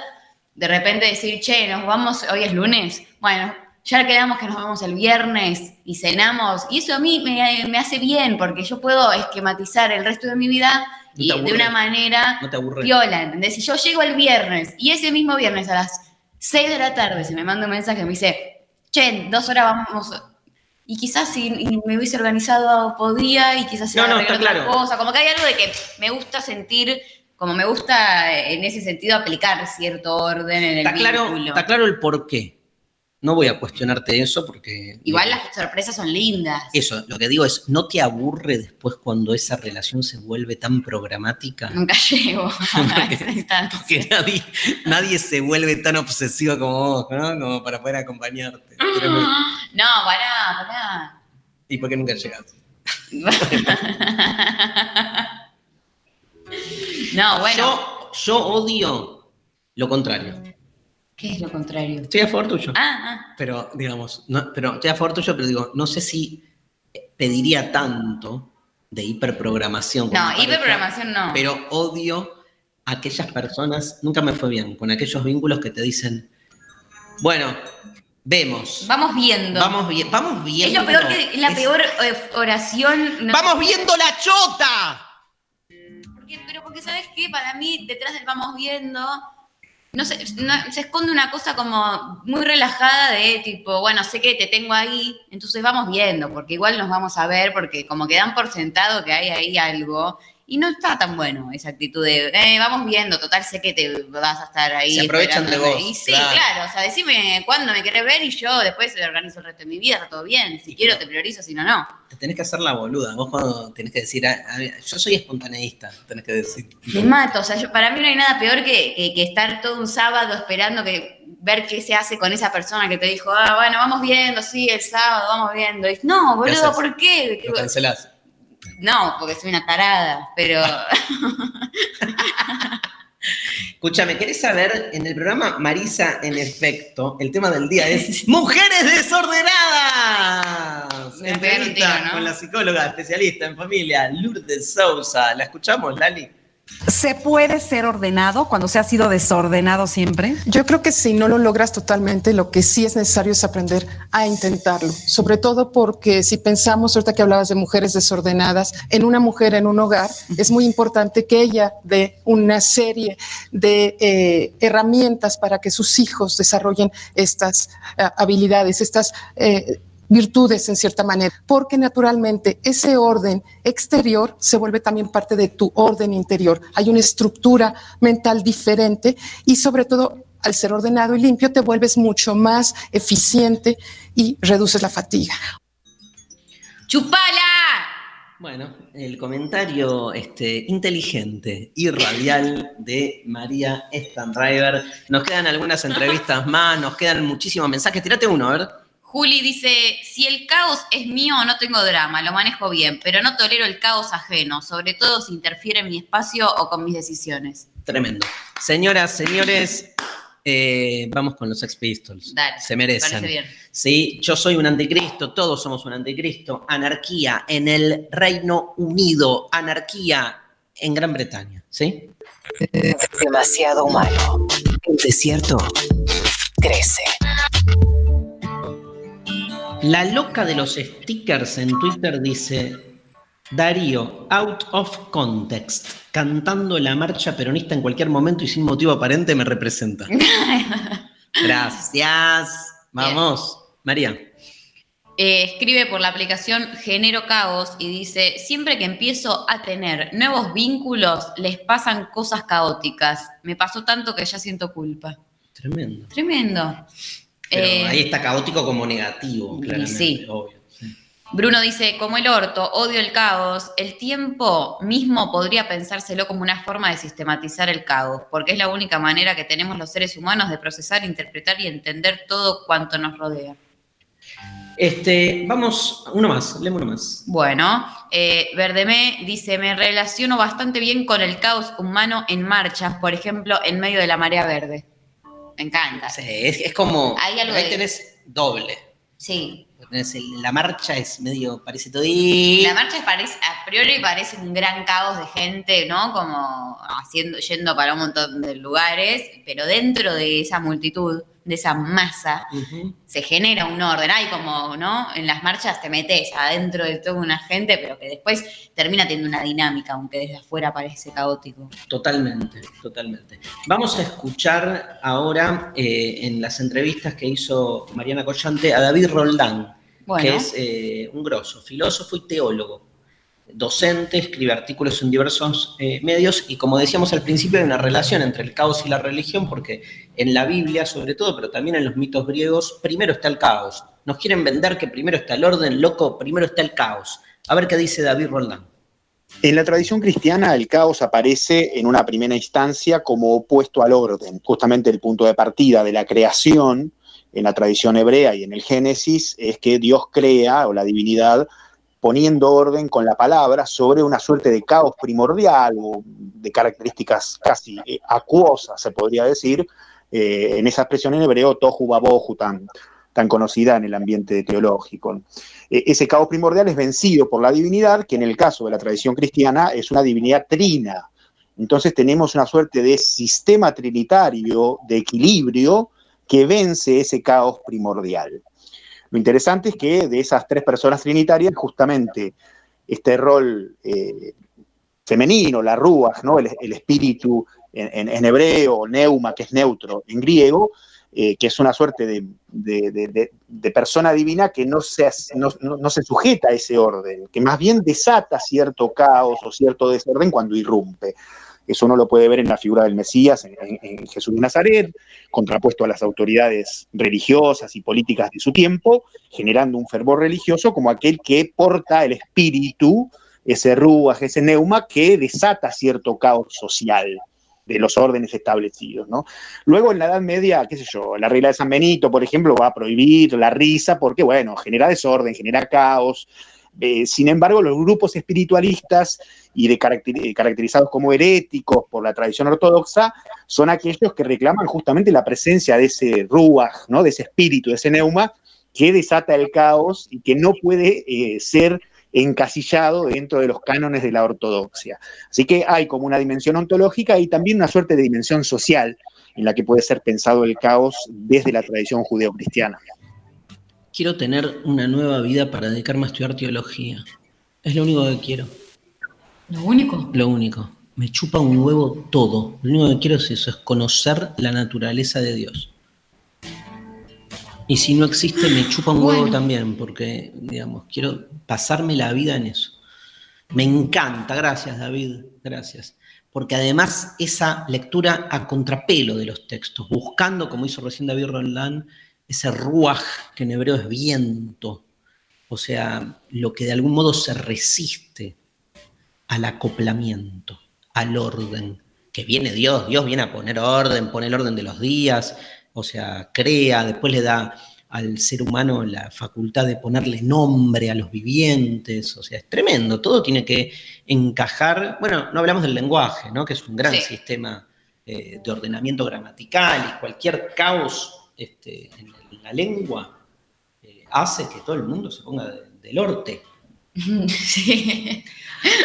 de repente decir, che, nos vamos, hoy es lunes, bueno, ya quedamos que nos vamos el viernes y cenamos, y eso a mí me, me hace bien, porque yo puedo esquematizar el resto de mi vida No y de una manera No te viola, ¿entendés? Si yo llego el viernes y ese mismo viernes a las 6 de la tarde se me manda un mensaje que me dice, che, dos horas vamos. Y quizás si me hubiese organizado podía y quizás se No, no, otra claro. cosa. Como que hay algo de que me gusta sentir, como me gusta en ese sentido aplicar cierto orden en el Está claro, está claro el por qué. No voy a cuestionarte eso porque. Igual las sorpresas son lindas. Eso, lo que digo es, ¿no te aburre después cuando esa relación se vuelve tan programática? Nunca llego a esa instancia. Porque nadie, nadie se vuelve tan obsesivo como vos, ¿no? Como para poder acompañarte. Tremendo. No, pará, pará. ¿Y por qué nunca llegas? No, bueno. Yo, yo odio lo contrario. ¿Qué es lo contrario? Estoy a favor tuyo. Ah, ah. Pero, digamos, no, pero estoy a favor tuyo, pero digo, no sé si pediría tanto de hiperprogramación. No, hiperprogramación no. Pero odio a aquellas personas, nunca me fue bien, con aquellos vínculos que te dicen, bueno, vemos. Vamos viendo. Vamos, bien, vamos Es viendo. lo peor que, es la Es- peor eh, oración. no- ¡Vamos viendo la chota! Porque- pero porque, ¿sabes qué? Para mí, detrás del vamos viendo, no sé, no- se esconde una cosa como muy relajada de tipo, bueno, sé que te tengo ahí, entonces vamos viendo, porque igual nos vamos a ver, porque como que dan por sentado que hay ahí algo. Y no está tan bueno esa actitud de, eh, vamos viendo, total sé que te vas a estar ahí. Se aprovechan de esperándome". vos, Y sí, claro. claro. o sea, decime cuándo me querés ver y yo después organizo el resto de mi vida, está todo bien. Si quiero te priorizo, si no, no. Te tenés que hacer la boluda. Vos cuando tenés que decir, "Ah, ah, yo soy espontaneísta, tenés que decir. Me mato, o sea, yo- para mí no hay nada peor que, que- que estar todo un sábado esperando que ver qué se hace con esa persona que te dijo, ah, bueno, vamos viendo, sí, el sábado, vamos viendo. Y, no, ¿Qué boludo? ¿por qué? Lo cancelás. No, porque soy una tarada, pero Escúchame, ¿querés saber? En el programa Marisa, en efecto, el tema del día es ¡Mujeres desordenadas! Me Entrevista tiro, ¿no? con la psicóloga especialista en familia, Lourdes Sousa. ¿La escuchamos, Lali? ¿Se puede ser ordenado cuando se ha sido desordenado siempre? Yo creo que si no lo logras totalmente, lo que sí es necesario es aprender a intentarlo, sobre todo porque si pensamos, ahorita que hablabas de mujeres desordenadas, en una mujer en un hogar, es muy importante que ella dé una serie de eh, herramientas para que sus hijos desarrollen estas eh, habilidades, estas... eh, virtudes en cierta manera, porque naturalmente ese orden exterior se vuelve también parte de tu orden interior. Hay una estructura mental diferente y sobre todo al ser ordenado y limpio te vuelves mucho más eficiente y reduces la fatiga. ¡chupala! Bueno, el comentario este, inteligente y radial de María Stanriver. Nos quedan algunas entrevistas más, nos quedan muchísimos mensajes. Tirate uno, a ver. Juli dice, si el caos es mío, no tengo drama, lo manejo bien, pero no tolero el caos ajeno, sobre todo si interfiere en mi espacio o con mis decisiones. Tremendo. Señoras, señores, eh, vamos con los Sex Pistols. Dale, Se me merecen. parece bien. Sí, yo soy un anticristo, todos somos un anticristo. Anarquía en el Reino Unido, anarquía en Gran Bretaña, ¿sí? Demasiado humano. El desierto crece. La loca de los stickers en Twitter dice, Darío, out of context, cantando la marcha peronista en cualquier momento y sin motivo aparente me representa. Gracias. Vamos, María. Eh, escribe por la aplicación Genero Caos y dice, siempre que empiezo a tener nuevos vínculos, les pasan cosas caóticas. Me pasó tanto que ya siento culpa. Tremendo. Tremendo. Pero Eh, ahí está caótico como negativo, claramente, sí. obvio. Bruno dice, como el orto, odio el caos, el tiempo mismo podría pensárselo como una forma de sistematizar el caos, porque es la única manera que tenemos los seres humanos de procesar, interpretar y entender todo cuanto nos rodea. Este, vamos, uno más, leemos uno más. Bueno, eh, Verdemé dice, me relaciono bastante bien con el caos humano en marchas, por ejemplo, en medio de la marea verde. Me encanta. Sí, es, es como, Hay algo ahí de- tenés doble. Sí. Tenés el- la marcha es medio, parece todo y... La marcha parece, a priori parece un gran caos de gente, ¿no? Como haciendo, yendo para un montón de lugares, pero dentro de esa multitud, de esa masa, se genera un orden. Hay como, ¿no? En las marchas te metes adentro de toda una gente, pero que después termina teniendo una dinámica, aunque desde afuera parece caótico. Totalmente, totalmente. Vamos a escuchar ahora eh, en las entrevistas que hizo Mariana Collante a David Roldán, Bueno. que es eh, un grosso, filósofo y teólogo, docente, escribe artículos en diversos eh, medios y como decíamos al principio hay una relación entre el caos y la religión porque en la Biblia sobre todo, pero también en los mitos griegos, primero está el caos. Nos quieren vender que primero está el orden, loco, primero está el caos. A ver qué dice David Roldán. En la tradición cristiana, el caos aparece en una primera instancia como opuesto al orden. Justamente el punto de partida de la creación en la tradición hebrea y en el Génesis es que Dios crea, o la divinidad, poniendo orden con la palabra sobre una suerte de caos primordial o de características casi eh, acuosas, se podría decir, eh, en esa expresión en hebreo, tohu babohu, tan, tan conocida en el ambiente teológico. Eh, ese caos primordial es vencido por la divinidad, que en el caso de la tradición cristiana es una divinidad trina. Entonces tenemos una suerte de sistema trinitario, de equilibrio, que vence ese caos primordial. Lo interesante es que de esas tres personas trinitarias, justamente este rol eh, femenino, la ruach, ¿no? el, el espíritu en, hebreo, neuma, que es neutro en griego, eh, que es una suerte de, persona divina que no se, no se sujeta a ese orden, que más bien desata cierto caos o cierto desorden cuando irrumpe. Eso uno lo puede ver en la figura del Mesías, en, Jesús de Nazaret, contrapuesto a las autoridades religiosas y políticas de su tiempo, generando un fervor religioso como aquel que porta el espíritu, ese ruaj, ese neuma, que desata cierto caos social de los órdenes establecidos, ¿no? Luego en la Edad Media, qué sé yo, la regla de San Benito, por ejemplo, va a prohibir la risa porque, bueno, genera desorden, genera caos. Eh, sin embargo, los grupos espiritualistas y de caracter- eh, caracterizados como heréticos por la tradición ortodoxa son aquellos que reclaman justamente la presencia de ese ruaj, ¿no? de ese espíritu, de ese neuma, que desata el caos y que no puede eh, ser encasillado dentro de los cánones de la ortodoxia. Así que hay como una dimensión ontológica y también una suerte de dimensión social en la que puede ser pensado el caos desde la tradición judeocristiana. Quiero tener una nueva vida para dedicarme a estudiar teología. Es lo único que quiero. ¿Lo único? Lo único. Me chupa un huevo todo. Lo único que quiero es eso, es conocer la naturaleza de Dios. Y si no existe, me chupa un huevo también, porque, digamos, quiero pasarme la vida en eso. Me encanta, gracias David, gracias. Porque además esa lectura a contrapelo de los textos, buscando, como hizo recién David Roldán, ese ruaj, que en hebreo es viento, o sea, lo que de algún modo se resiste al acoplamiento, al orden, que viene Dios, Dios viene a poner orden, pone el orden de los días, o sea, crea, después le da al ser humano la facultad de ponerle nombre a los vivientes, o sea, es tremendo, todo tiene que encajar, bueno, no hablamos del lenguaje, ¿no? que es un gran Sí. sistema eh, de ordenamiento gramatical y cualquier caos este, en la lengua eh, hace que todo el mundo se ponga de- del norte. Sí.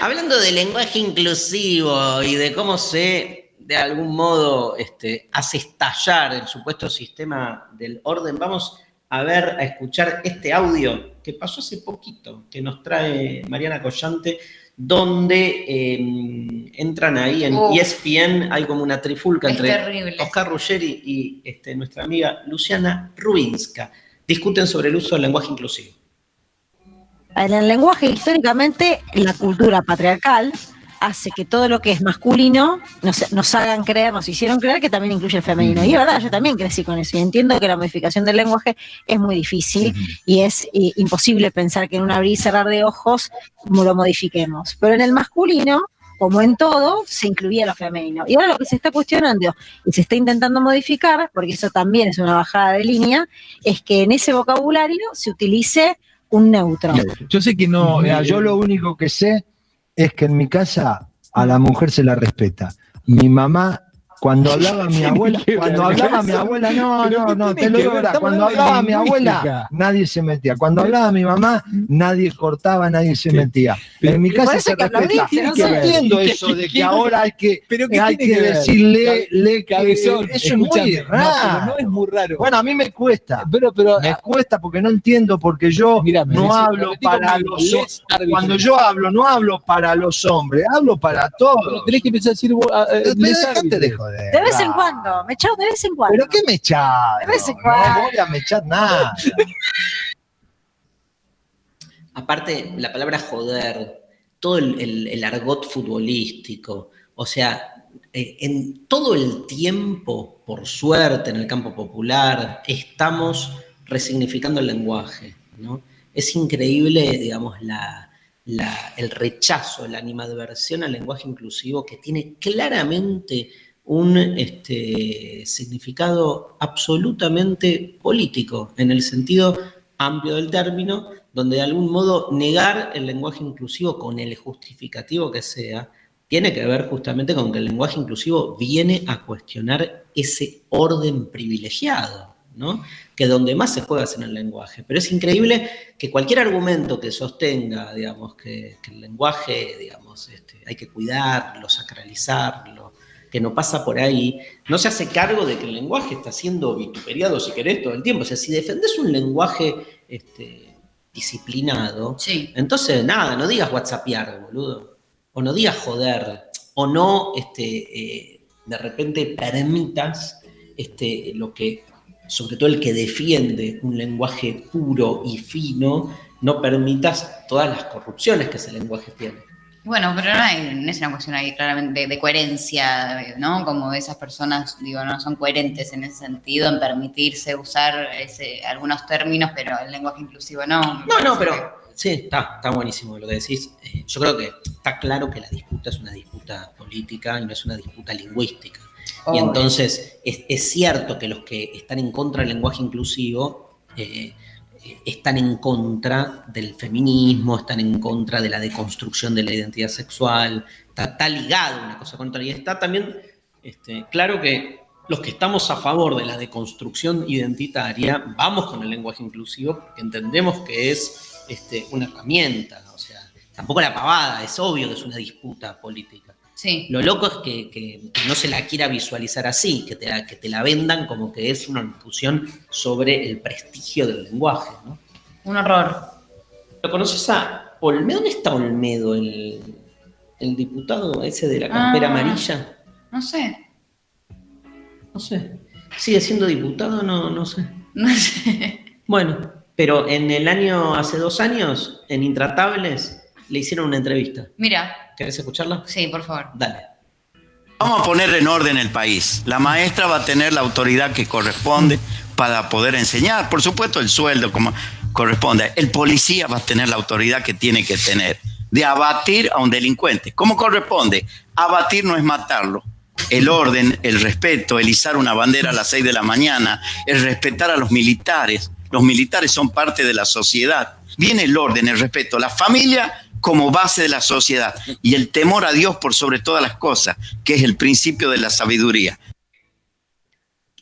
Hablando de lenguaje inclusivo y de cómo se, de algún modo, este, hace estallar el supuesto sistema del orden, vamos a ver, a escuchar este audio que pasó hace poquito, que nos trae Mariana Collante, donde eh, entran ahí en Uf. ESPN, hay como una trifulca entre terrible. Oscar Ruggeri y este, nuestra amiga Luciana Rubinska. Discuten sobre el uso del lenguaje inclusivo. En el lenguaje, históricamente, la cultura patriarcal hace que todo lo que es masculino nos, nos hagan creer, nos hicieron creer que también incluye el femenino. Y es verdad, yo también crecí con eso y entiendo que la modificación del lenguaje es muy difícil y es eh, imposible pensar que en un abrir y cerrar de ojos lo modifiquemos. Pero en el masculino, como en todo, se incluía lo femenino. Y ahora lo que se está cuestionando y se está intentando modificar, porque eso también es una bajada de línea, es que en ese vocabulario se utilice un neutro. Yo sé que no, eh, yo lo único que sé es que en mi casa a la mujer se la respeta. Mi mamá Cuando hablaba mi abuela, cuando hablaba mi abuela, no, no, no, te lo digo ahora, cuando hablaba mi abuela, nadie se metía. Cuando hablaba mi mamá, nadie cortaba, nadie se metía. En mi casa se respeta. Yo entiendo eso de que ahora hay que, hay que decirle, le, eso es muy raro. No, es muy raro. Bueno, a mí me cuesta. Pero, pero, me cuesta porque no entiendo, porque yo no hablo para los hombres. Cuando yo hablo, no hablo para los hombres, hablo para todos. tenés que empezar a decir. Dejate de joder. De vez en cuando, me de vez en cuando. ¿Pero qué me echado? De vez en cuando. No voy a me echar nada. Aparte, la palabra joder, todo el, el- el argot futbolístico, o sea, eh, en todo el tiempo, por suerte, en el campo popular, estamos resignificando el lenguaje, ¿no? Es increíble, digamos, la, la- el rechazo, la animadversión al lenguaje inclusivo que tiene claramente un este, significado absolutamente político, en el sentido amplio del término, donde de algún modo negar el lenguaje inclusivo con el justificativo que sea, tiene que ver justamente con que el lenguaje inclusivo viene a cuestionar ese orden privilegiado, ¿no? Que donde más se juega es en el lenguaje. Pero es increíble que cualquier argumento que sostenga, digamos, que, que el lenguaje, digamos, este, hay que cuidarlo, sacralizarlo, que no pasa por ahí, no se hace cargo de que el lenguaje está siendo vituperiado, si querés, todo el tiempo. O sea, si defendés un lenguaje este, disciplinado, entonces nada, no digas whatsappear, boludo. O no digas joder. O no, este, eh, de repente permitas este, lo que, sobre todo el que defiende un lenguaje puro y fino, no permitas todas las corrupciones que ese lenguaje tiene. Bueno, pero no, hay, no es una cuestión ahí claramente de, de coherencia, ¿no? Como esas personas, digo, no son coherentes en ese sentido, en permitirse usar ese, algunos términos, pero el lenguaje inclusivo no. No, no, pero sí, está, está buenísimo lo que decís. Eh, yo creo que está claro que la disputa es una disputa política y no es una disputa lingüística. Y entonces es, es cierto que los que están en contra del lenguaje inclusivo eh, están en contra del feminismo, están en contra de la deconstrucción de la identidad sexual, está, está ligado una cosa con otra. Y está también este, claro que los que estamos a favor de la deconstrucción identitaria, vamos con el lenguaje inclusivo porque entendemos que es este, una herramienta, o sea, tampoco la pavada, es obvio que es una disputa política. Sí. Lo loco es que, que- que no se la quiera visualizar así, que te, la, que te la vendan como que es una discusión sobre el prestigio del lenguaje. ¿no? Un horror. ¿Lo conoces a Olmedo? ¿Dónde está Olmedo, el, el diputado ese de la campera Ah. amarilla? No sé. No sé. ¿Sigue siendo diputado? No, no sé. No sé. Bueno, pero en el año, hace dos años, en Intratables, le hicieron una entrevista. Mira. ¿Querés escucharla? Sí, por favor. Dale. Vamos a poner en orden el país. La maestra va a tener la autoridad que corresponde para poder enseñar. Por supuesto, el sueldo como corresponde. El policía va a tener la autoridad que tiene que tener de abatir a un delincuente. ¿Cómo corresponde? Abatir no es matarlo. El orden, el respeto, el izar una bandera a las 6 de la mañana, el respetar a los militares. Los militares son parte de la sociedad. Viene el orden, el respeto, la familia como base de la sociedad y el temor a Dios por sobre todas las cosas, que es el principio de la sabiduría.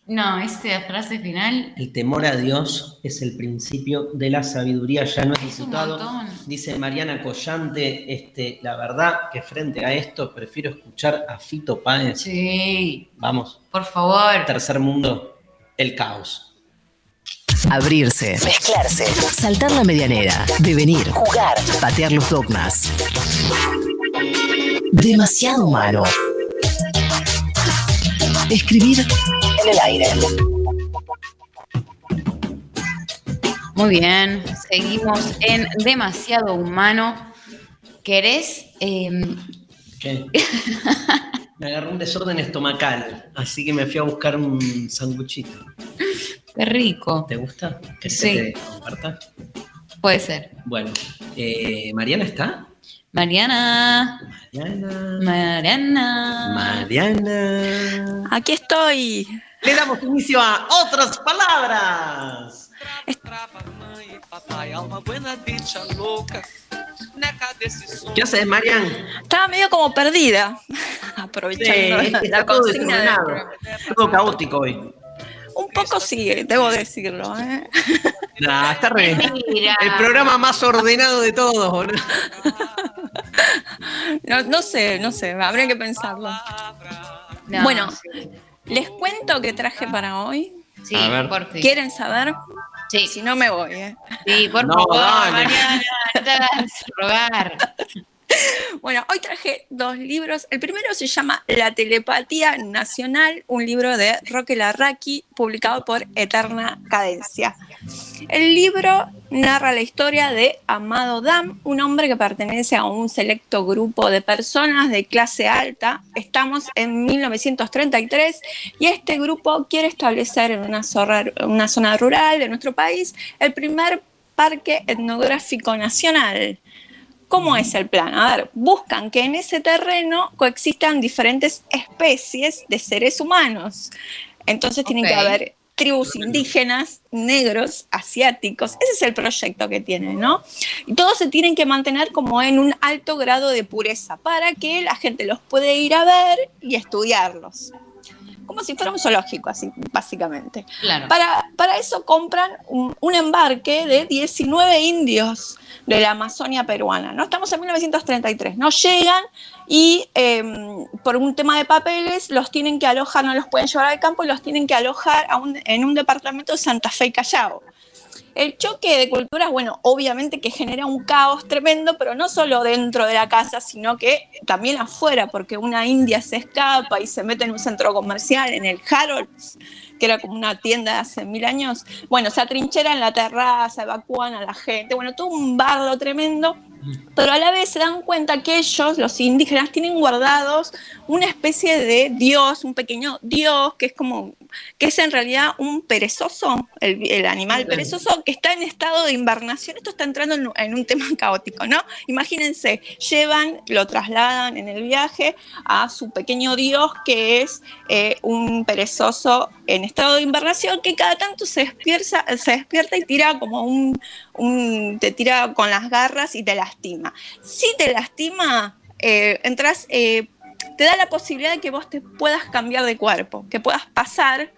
No, esa frase final. El temor a Dios es el principio de la sabiduría, ya no es montón. Dice Mariana Collante, este, la verdad que frente a esto prefiero escuchar a Fito Páez. Sí. Vamos. Por favor. Tercer mundo, el caos. Abrirse, mezclarse, saltar la medianera, devenir, jugar, patear los dogmas. Demasiado humano. Escribir en el aire. Muy bien. Seguimos en Demasiado Humano. ¿Querés? em, ¿Qué? Me agarró un desorden estomacal, así que me fui a buscar un sanguchito. Qué rico. ¿Te gusta? ¿Que Sí. se te comparta? Puede ser. Bueno, eh, ¿Mariana está? Mariana. Mariana. Mariana. Mariana. Aquí estoy. Le damos inicio a otras palabras. ¿Qué haces, Marian? Estaba medio como perdida, aprovechando Sí, la está todo consigna. programa. Todo caótico hoy. Un poco sí, debo decirlo. ¿eh? Nah, está re. Mentira. El programa más ordenado de todos, boludo. No, no sé, no sé, habría que pensarlo. No, bueno, les cuento que traje para hoy. Sí, A ver. por fin. ¿Quieren saber? Sí. Si no me voy, ¿eh? Sí, por No, favor, dale. Mariana, no te hagas rogar. Bueno, hoy traje dos libros. El primero se llama La telepatía nacional, un libro de Roque Larraqui, publicado por Eterna Cadencia. El libro narra la historia de Amado Dam, un hombre que pertenece a un selecto grupo de personas de clase alta. Estamos en 1933 y este grupo quiere establecer en una zona, una zona rural de nuestro país el primer parque etnográfico nacional. ¿Cómo es el plan? A ver, buscan que en ese terreno coexistan diferentes especies de seres humanos. Entonces tienen que haber tribus indígenas, negros, asiáticos. Ese es el proyecto que tienen, ¿no? Y todos se tienen que mantener como en un alto grado de pureza para que la gente los puede ir a ver y estudiarlos. Como si fuera un zoológico, así, básicamente. Claro. Para, para eso compran un, un embarque de 19 indios de la Amazonia peruana. ¿no? Estamos en 1933. No llegan y eh, por un tema de papeles los tienen que alojar, no los pueden llevar al campo y los tienen que alojar a un- en un departamento de Santa Fe y Callao. El choque de culturas, bueno, obviamente que genera un caos tremendo, pero no solo dentro de la casa, sino que también afuera, porque una india se escapa y se mete en un centro comercial, en el Harrods, que era como una tienda de hace mil años. Bueno, se atrinchera en la terraza, evacúan a la gente, bueno, todo un bardo tremendo. Pero a la vez se dan cuenta que ellos, los indígenas, tienen guardados una especie de dios, un pequeño dios, que es como, que es en realidad un perezoso, el, el animal perezoso, que está en estado de invernación. Esto está entrando en, un- en un tema caótico, ¿no? Imagínense, llevan, lo trasladan en el viaje a su pequeño dios, que es eh, un perezoso en estado de invernación, que cada tanto se despierta, se despierta y tira como un, un- te tira con las garras y te lastima. Si te lastima, eh, entras, eh, te da la posibilidad de que vos te puedas cambiar de cuerpo, que puedas pasar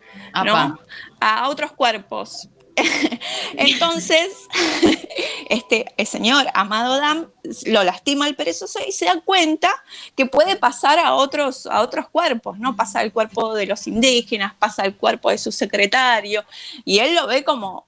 a otros cuerpos. Entonces, este el señor Amado Dam lo lastima al perezoso y se da cuenta que puede pasar a otros, a otros cuerpos, ¿no? Pasa el cuerpo de los indígenas, pasa el cuerpo de su secretario, y él lo ve como.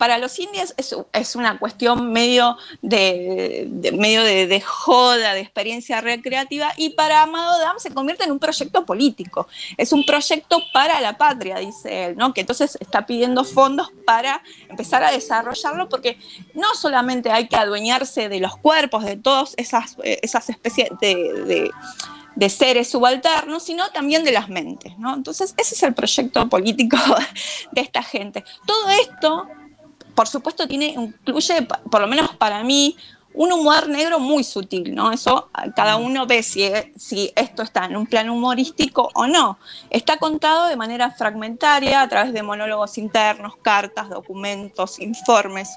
Para los indios es, es una cuestión medio de, medio de joda, de experiencia recreativa, y para Amado Dam se convierte en un proyecto político. Es un proyecto para la patria, dice él, ¿no? Que entonces está pidiendo fondos para empezar a desarrollarlo, porque no solamente hay que adueñarse de los cuerpos, de todas esas, eh, esas especies de, de- de seres subalternos, sino también de las mentes, ¿no? Entonces, ese es el proyecto político de esta gente. Todo esto, por supuesto, tiene, incluye, por lo menos para mí, un humor negro muy sutil, ¿no? Eso ah, cada uno ve si, si esto está en un plano humorístico o no. Está contado de manera fragmentaria a través de monólogos internos, cartas, documentos, informes.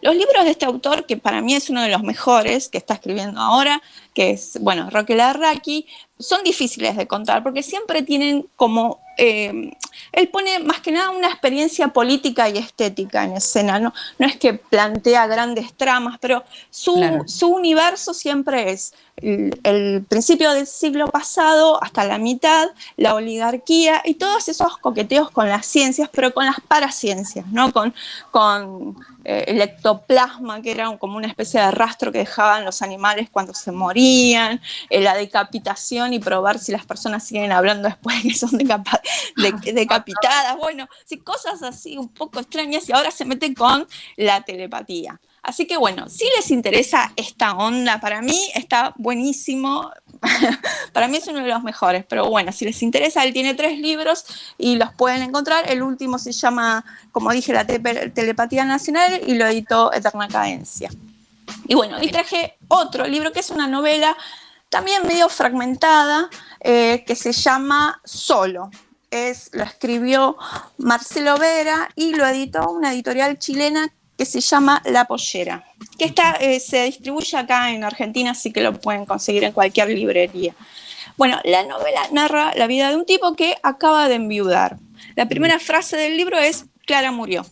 Los libros de este autor, que para mí es uno de los mejores que está escribiendo ahora, que es, bueno, Roque Larraqui, son difíciles de contar porque siempre tienen como, eh, él pone más que nada una experiencia política y estética en escena, no, no es que plantea grandes tramas, pero su, Claro. su universo siempre es el, el principio del siglo pasado hasta la mitad, la oligarquía y todos esos coqueteos con las ciencias, pero con las paraciencias, ¿no? Con, con eh, el ectoplasma, que era como una especie de rastro que dejaban los animales cuando se morían, eh, la decapitación y probar si las personas siguen hablando después de que son decapa- de- decapitadas, bueno, sí, cosas así un poco extrañas y ahora se meten con la telepatía. Así que bueno, si les interesa esta onda, para mí está buenísimo, para mí es uno de los mejores, pero bueno, si les interesa, él tiene tres libros y los pueden encontrar. El último se llama, como dije, La Telepatía Nacional y lo editó Eterna Cadencia. Y bueno, y traje otro libro que es una novela también medio fragmentada, eh, que se llama Solo. Es, lo escribió Marcelo Vera y lo editó una editorial chilena que se llama La Pollera. que está, eh, se distribuye acá en Argentina, así que lo pueden conseguir en cualquier librería. Bueno, la novela narra la vida de un tipo que acaba de enviudar. La primera frase del libro es, Clara murió.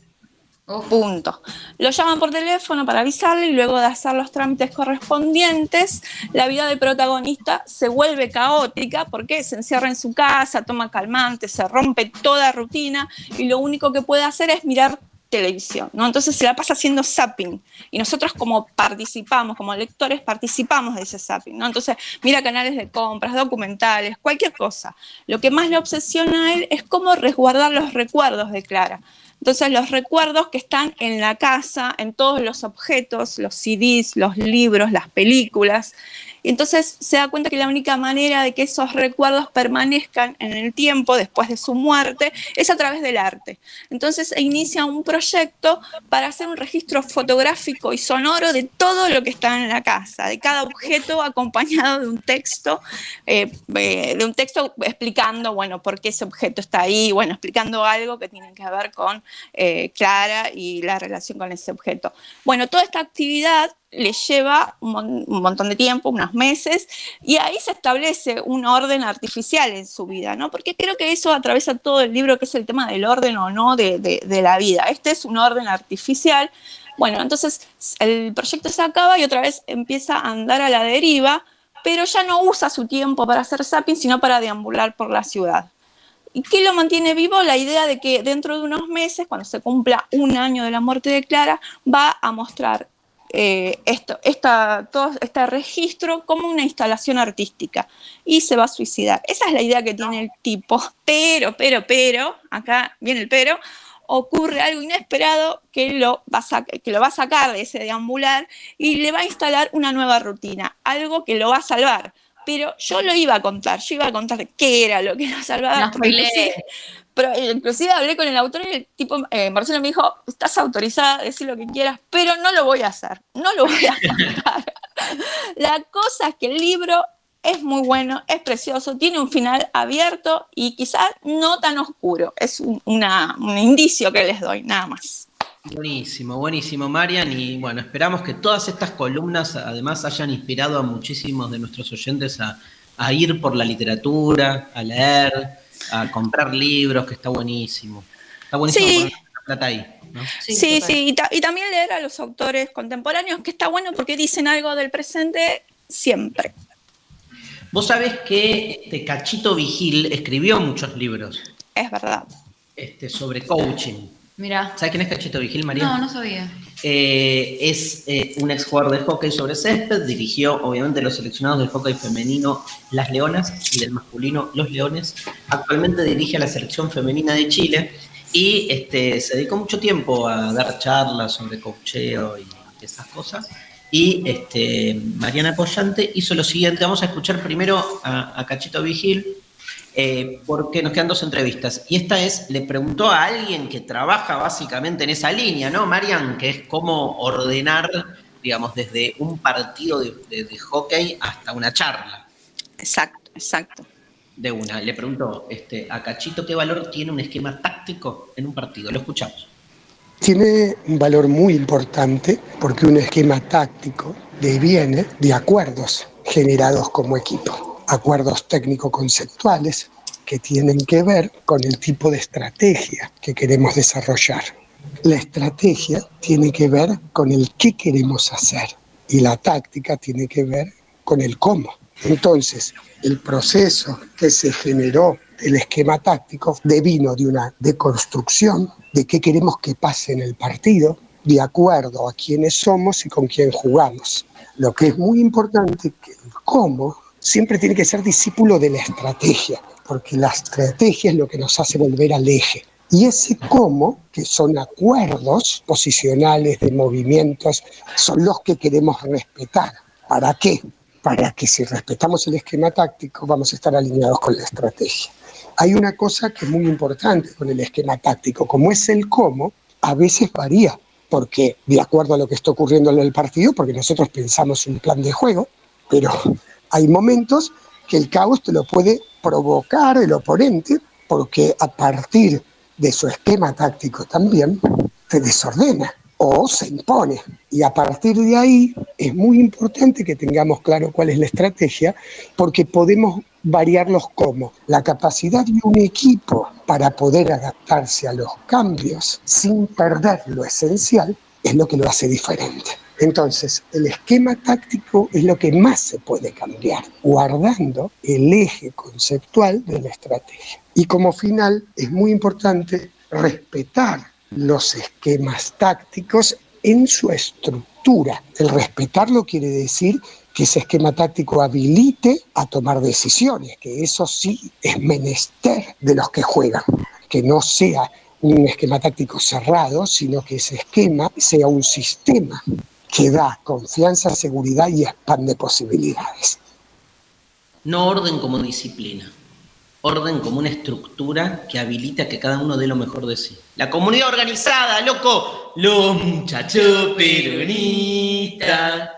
Punto. Lo llaman por teléfono para avisarle y luego de hacer los trámites correspondientes, la vida del protagonista se vuelve caótica porque se encierra en su casa, toma calmantes, se rompe toda rutina y lo único que puede hacer es mirar televisión, ¿no? Entonces se la pasa haciendo zapping y nosotros como participamos, como lectores participamos de ese zapping, ¿no? Entonces mira canales de compras, documentales, cualquier cosa. Lo que más le obsesiona a él es cómo resguardar los recuerdos de Clara. Entonces los recuerdos que están en la casa, en todos los objetos, los CDs, los libros, las películas. Y entonces se da cuenta que la única manera de que esos recuerdos permanezcan en el tiempo después de su muerte es a través del arte. Entonces inicia un proyecto para hacer un registro fotográfico y sonoro de todo lo que está en la casa, de cada objeto acompañado de un texto, eh, eh, de un texto explicando, bueno, por qué ese objeto está ahí, bueno, explicando algo que tiene que ver con eh, Clara y la relación con ese objeto. Bueno, toda esta actividad le lleva un, montón de tiempo, unos meses, y ahí se establece un orden artificial en su vida, ¿no? Porque creo que eso atraviesa todo el libro, que es el tema del orden o no de, de la vida. Este es un orden artificial. Bueno, entonces el proyecto se acaba y otra vez empieza a andar a la deriva, pero ya no usa su tiempo para hacer zapping, sino para deambular por la ciudad. ¿Y qué lo mantiene vivo? La idea de que dentro de unos meses, cuando se cumpla un año de la muerte de Clara, va a mostrar eh, esto, esta, todo este registro como una instalación artística y se va a suicidar. Esa es la idea que tiene el tipo, pero, pero, pero, acá viene el pero, ocurre algo inesperado que lo, va a que lo va a sacar de ese deambular y le va a instalar una nueva rutina, algo que lo va a salvar. Pero yo lo iba a contar, yo iba a contar qué era lo que lo salvaba. Pero eh, inclusive hablé con el autor y el tipo, eh, Marcelo me dijo, estás autorizada a decir lo que quieras, pero no lo voy a hacer, no lo voy a contar. La cosa es que el libro es muy bueno, es precioso, tiene un final abierto y quizás no tan oscuro. Es un, un indicio que les doy, nada más. Buenísimo, buenísimo, Marian. Y bueno, esperamos que todas estas columnas además hayan inspirado a muchísimos de nuestros oyentes a, a ir por la literatura, a leer, a comprar libros, que está buenísimo. Está buenísimo sí. poner la plata ahí. ¿no? Sí, sí, Y, también leer a los autores contemporáneos, que está bueno porque dicen algo del presente siempre. Vos sabés que este Cachito Vigil escribió muchos libros. Es verdad. Este, sobre coaching. Mira. ¿Sabes quién es Cachito Vigil, María? No, no sabía. Eh, es eh, un ex jugador de hockey sobre césped, dirigió obviamente los seleccionados del hockey femenino Las Leonas y del masculino Los Leones. Actualmente dirige a la selección femenina de Chile y este, se dedicó mucho tiempo a dar charlas sobre coacheo y esas cosas. Y este, Mariana Collante hizo lo siguiente, vamos a escuchar primero a Cachito Vigil, eh, porque nos quedan dos entrevistas. Y esta es, le preguntó a alguien que trabaja básicamente en esa línea, ¿no, Marian? Que es cómo ordenar, digamos, desde un partido de, de- de hockey hasta una charla. Exacto, exacto. De una. Le preguntó este, a Cachito qué valor tiene un esquema táctico en un partido. Lo escuchamos. Tiene un valor muy importante porque un esquema táctico deviene de acuerdos generados como equipo, acuerdos técnico-conceptuales que tienen que ver con el tipo de estrategia que queremos desarrollar. La estrategia tiene que ver con el qué queremos hacer y la táctica tiene que ver con el cómo. Entonces, el proceso que se generó del esquema táctico devino de una deconstrucción de qué queremos que pase en el partido, de acuerdo a quiénes somos y con quién jugamos. Lo que es muy importante que el cómo siempre tiene que ser discípulo de la estrategia, porque la estrategia es lo que nos hace volver al eje. Y ese cómo, que son acuerdos posicionales de movimientos, son los que queremos respetar. ¿Para qué? Para que si respetamos el esquema táctico vamos a estar alineados con la estrategia. Hay una cosa que es muy importante con el esquema táctico, como es el cómo, a veces varía, porque de acuerdo a lo que está ocurriendo en el partido, porque nosotros pensamos un plan de juego, pero hay momentos que el caos te lo puede provocar el oponente, porque a partir de su esquema táctico también te desordena. o se impone. Y a partir de ahí es muy importante que tengamos claro cuál es la estrategia, porque podemos variarlos como la capacidad de un equipo para poder adaptarse a los cambios sin perder lo esencial es lo que lo hace diferente. Entonces, el esquema táctico es lo que más se puede cambiar, guardando el eje conceptual de la estrategia. Y como final, es muy importante respetar los esquemas tácticos en su estructura. El respetarlo quiere decir que ese esquema táctico habilite a tomar decisiones, que eso sí es menester de los que juegan, que no sea un esquema táctico cerrado, sino que ese esquema sea un sistema que da confianza, seguridad y expande posibilidades. No orden como disciplina, orden como una estructura que habilita que cada uno dé lo mejor de sí. La comunidad organizada, loco, los muchachos peronistas.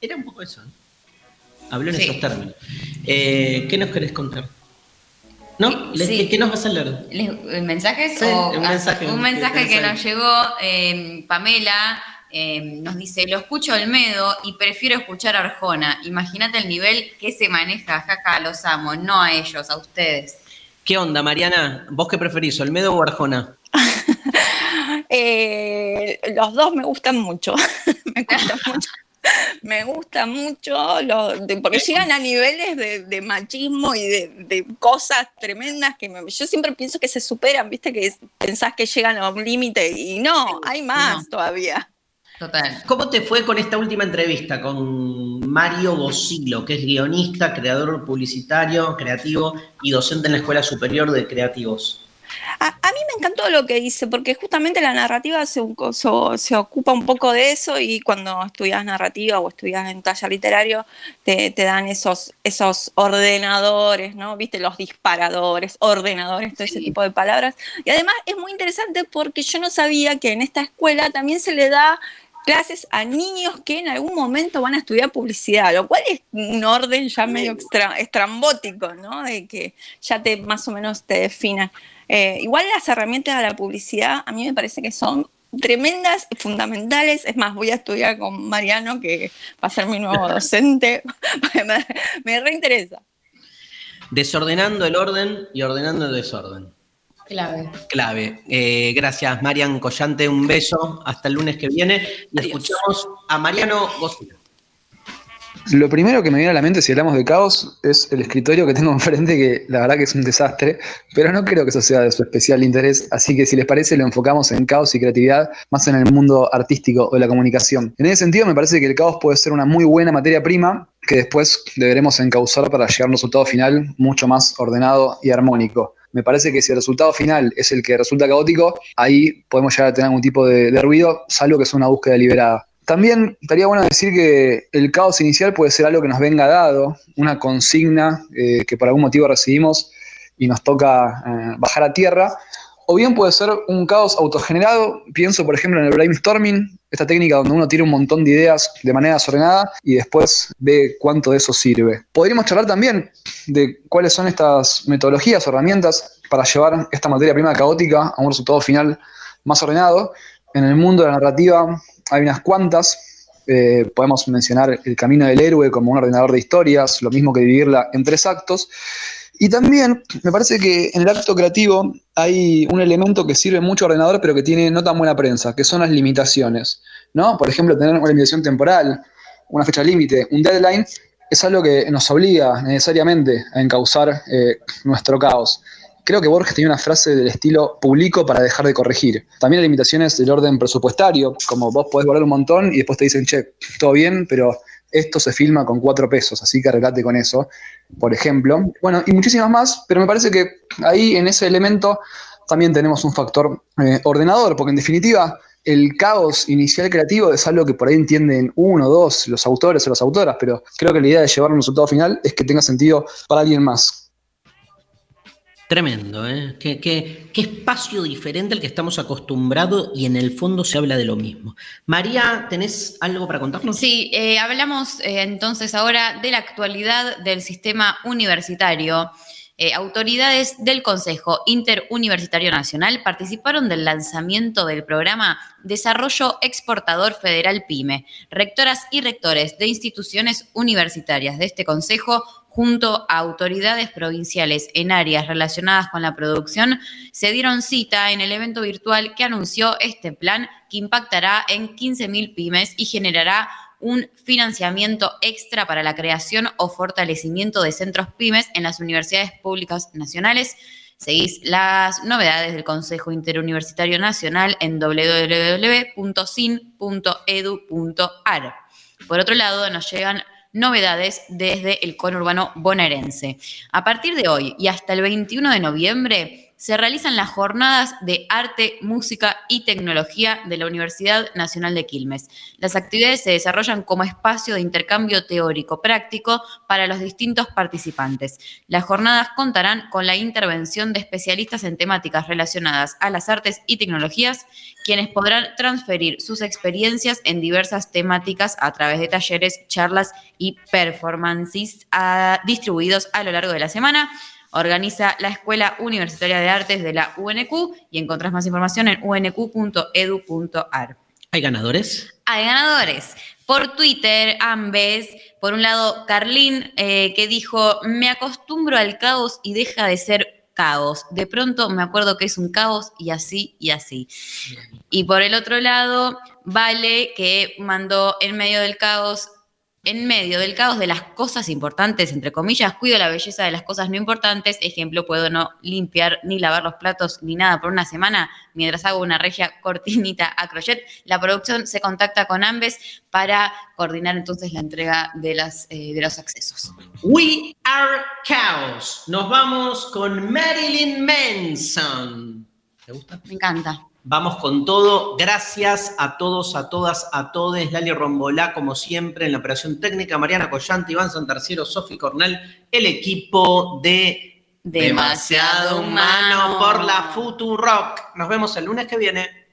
Era un poco eso, ¿no? Habló en esos términos. Eh, ¿Qué nos querés contar? ¿No? Sí. ¿Qué nos vas a leer? ¿Les- ¿Mensajes? Sí, o- un ah, mensaje, un un mensaje que nos llegó eh, Pamela. Eh, nos dice, lo escucho Olmedo y prefiero escuchar a Arjona. Imagínate el nivel que se maneja, jaja, los amo, no a ellos, a ustedes. ¿Qué onda, Mariana? ¿Vos qué preferís, Olmedo o Arjona? Eh, los dos me gustan mucho. me gustan mucho. Me gusta mucho, los- de- porque llegan a niveles de, de machismo y de, de cosas tremendas que me- yo siempre pienso que se superan, viste, que es- pensás que llegan a un límite y no, hay más todavía. Total. ¿Cómo te fue con esta última entrevista con Mario Bosilo, que es guionista, creador publicitario, creativo y docente en la Escuela Superior de Creativos? A, a mí me encantó lo que dice, porque justamente la narrativa se, se- se ocupa un poco de eso y cuando estudias narrativa o estudias en taller literario te, te dan esos, esos ordenadores, ¿no? Viste, los disparadores, ordenadores, todo ese tipo de palabras. Y además es muy interesante porque yo no sabía que en esta escuela también se le da clases a niños que en algún momento van a estudiar publicidad, lo cual es un orden ya medio extra- estrambótico, ¿no? De que ya te más o menos te definan. Eh, igual las herramientas de la publicidad a mí me parece que son tremendas, fundamentales. Es más, voy a estudiar con Mariano, que va a ser mi nuevo docente. me, me reinteresa. Desordenando el orden y ordenando el desorden. Clave. Clave. Eh, gracias, Marian Collante. Un beso. Hasta el lunes que viene. Y escuchamos a Mariano Bosilo. Lo primero que me viene a la mente si hablamos de caos es el escritorio que tengo enfrente, que la verdad que es un desastre, pero no creo que eso sea de su especial interés, así que si les parece lo enfocamos en caos y creatividad, más en el mundo artístico o de la comunicación. En ese sentido me parece que el caos puede ser una muy buena materia prima que después deberemos encauzar para llegar a un resultado final mucho más ordenado y armónico. Me parece que si el resultado final es el que resulta caótico, ahí podemos llegar a tener algún tipo de, ruido, salvo que es una búsqueda deliberada. También estaría bueno decir que el caos inicial puede ser algo que nos venga dado, una consigna eh, que por algún motivo recibimos y nos toca eh, bajar a tierra, o bien puede ser un caos autogenerado. Pienso, por ejemplo, en el brainstorming, esta técnica donde uno tira un montón de ideas de manera desordenada y después ve cuánto de eso sirve. Podríamos charlar también de cuáles son estas metodologías o herramientas para llevar esta materia prima caótica a un resultado final más ordenado. En el mundo de la narrativa hay unas cuantas. Eh, podemos mencionar el camino del héroe como un ordenador de historias, lo mismo que dividirla en tres actos. Y también me parece que en el acto creativo hay un elemento que sirve mucho a ordenador, pero que tiene no tan buena prensa, que son las limitaciones. ¿no? Por ejemplo, tener una limitación temporal, una fecha límite, un deadline, es algo que nos obliga necesariamente a encauzar eh, nuestro caos. Creo que Borges tenía una frase del estilo publico para dejar de corregir. También hay limitaciones del orden presupuestario, como vos podés guardar un montón y después te dicen, che, todo bien, pero esto se filma con cuatro pesos, así que arreglate con eso, por ejemplo. Bueno, y muchísimas más, pero me parece que ahí en ese elemento también tenemos un factor eh, ordenador, porque en definitiva el caos inicial creativo es algo que por ahí entienden uno, dos, los autores o las autoras, pero creo que la idea de llevar un resultado final es que tenga sentido para alguien más. Tremendo, ¿eh? Qué, espacio diferente al que estamos acostumbrados y en el fondo se habla de lo mismo. María, ¿tenés algo para contarnos? Sí, eh, hablamos eh, entonces ahora de la actualidad del sistema universitario. Eh, autoridades del Consejo Interuniversitario Nacional participaron del lanzamiento del programa Desarrollo Exportador Federal PYME. Rectoras y rectores de instituciones universitarias de este consejo junto a autoridades provinciales en áreas relacionadas con la producción, se dieron cita en el evento virtual que anunció este plan que impactará en 15.000 pymes y generará un financiamiento extra para la creación o fortalecimiento de centros pymes en las universidades públicas nacionales. Seguís las novedades del Consejo Interuniversitario Nacional en www.sin.edu.ar. Por otro lado, nos llegan novedades desde el conurbano bonaerense. A partir de hoy y hasta el 21 de noviembre, se realizan las jornadas de arte, música y tecnología de la Universidad Nacional de Quilmes. Las actividades se desarrollan como espacio de intercambio teórico práctico para los distintos participantes. Las jornadas contarán con la intervención de especialistas en temáticas relacionadas a las artes y tecnologías, quienes podrán transferir sus experiencias en diversas temáticas a través de talleres, charlas y performances ah, distribuidos a lo largo de la semana organiza la Escuela Universitaria de Artes de la UNQ y encontrás más información en unq.edu.ar. ¿Hay ganadores? Hay ganadores. Por Twitter, ambes. Por un lado, Carlín, eh, que dijo, me acostumbro al caos y deja de ser caos. De pronto me acuerdo que es un caos y así y así. Y por el otro lado, Vale, que mandó en medio del caos en medio del caos de las cosas importantes, entre comillas, cuido la belleza de las cosas no importantes. Ejemplo, puedo no limpiar ni lavar los platos ni nada por una semana mientras hago una regia cortinita a crochet. La producción se contacta con Ambes para coordinar entonces la entrega de, las, eh, de los accesos. We are chaos. Nos vamos con Marilyn Manson. ¿Te gusta? Me encanta. Vamos con todo. Gracias a todos, a todas, a todos. Lali Rombolá, como siempre, en la operación técnica. Mariana Collante, Iván Santarciero, Sofi Cornell, el equipo de Demasiado Humano por la Futurock. Nos vemos el lunes que viene.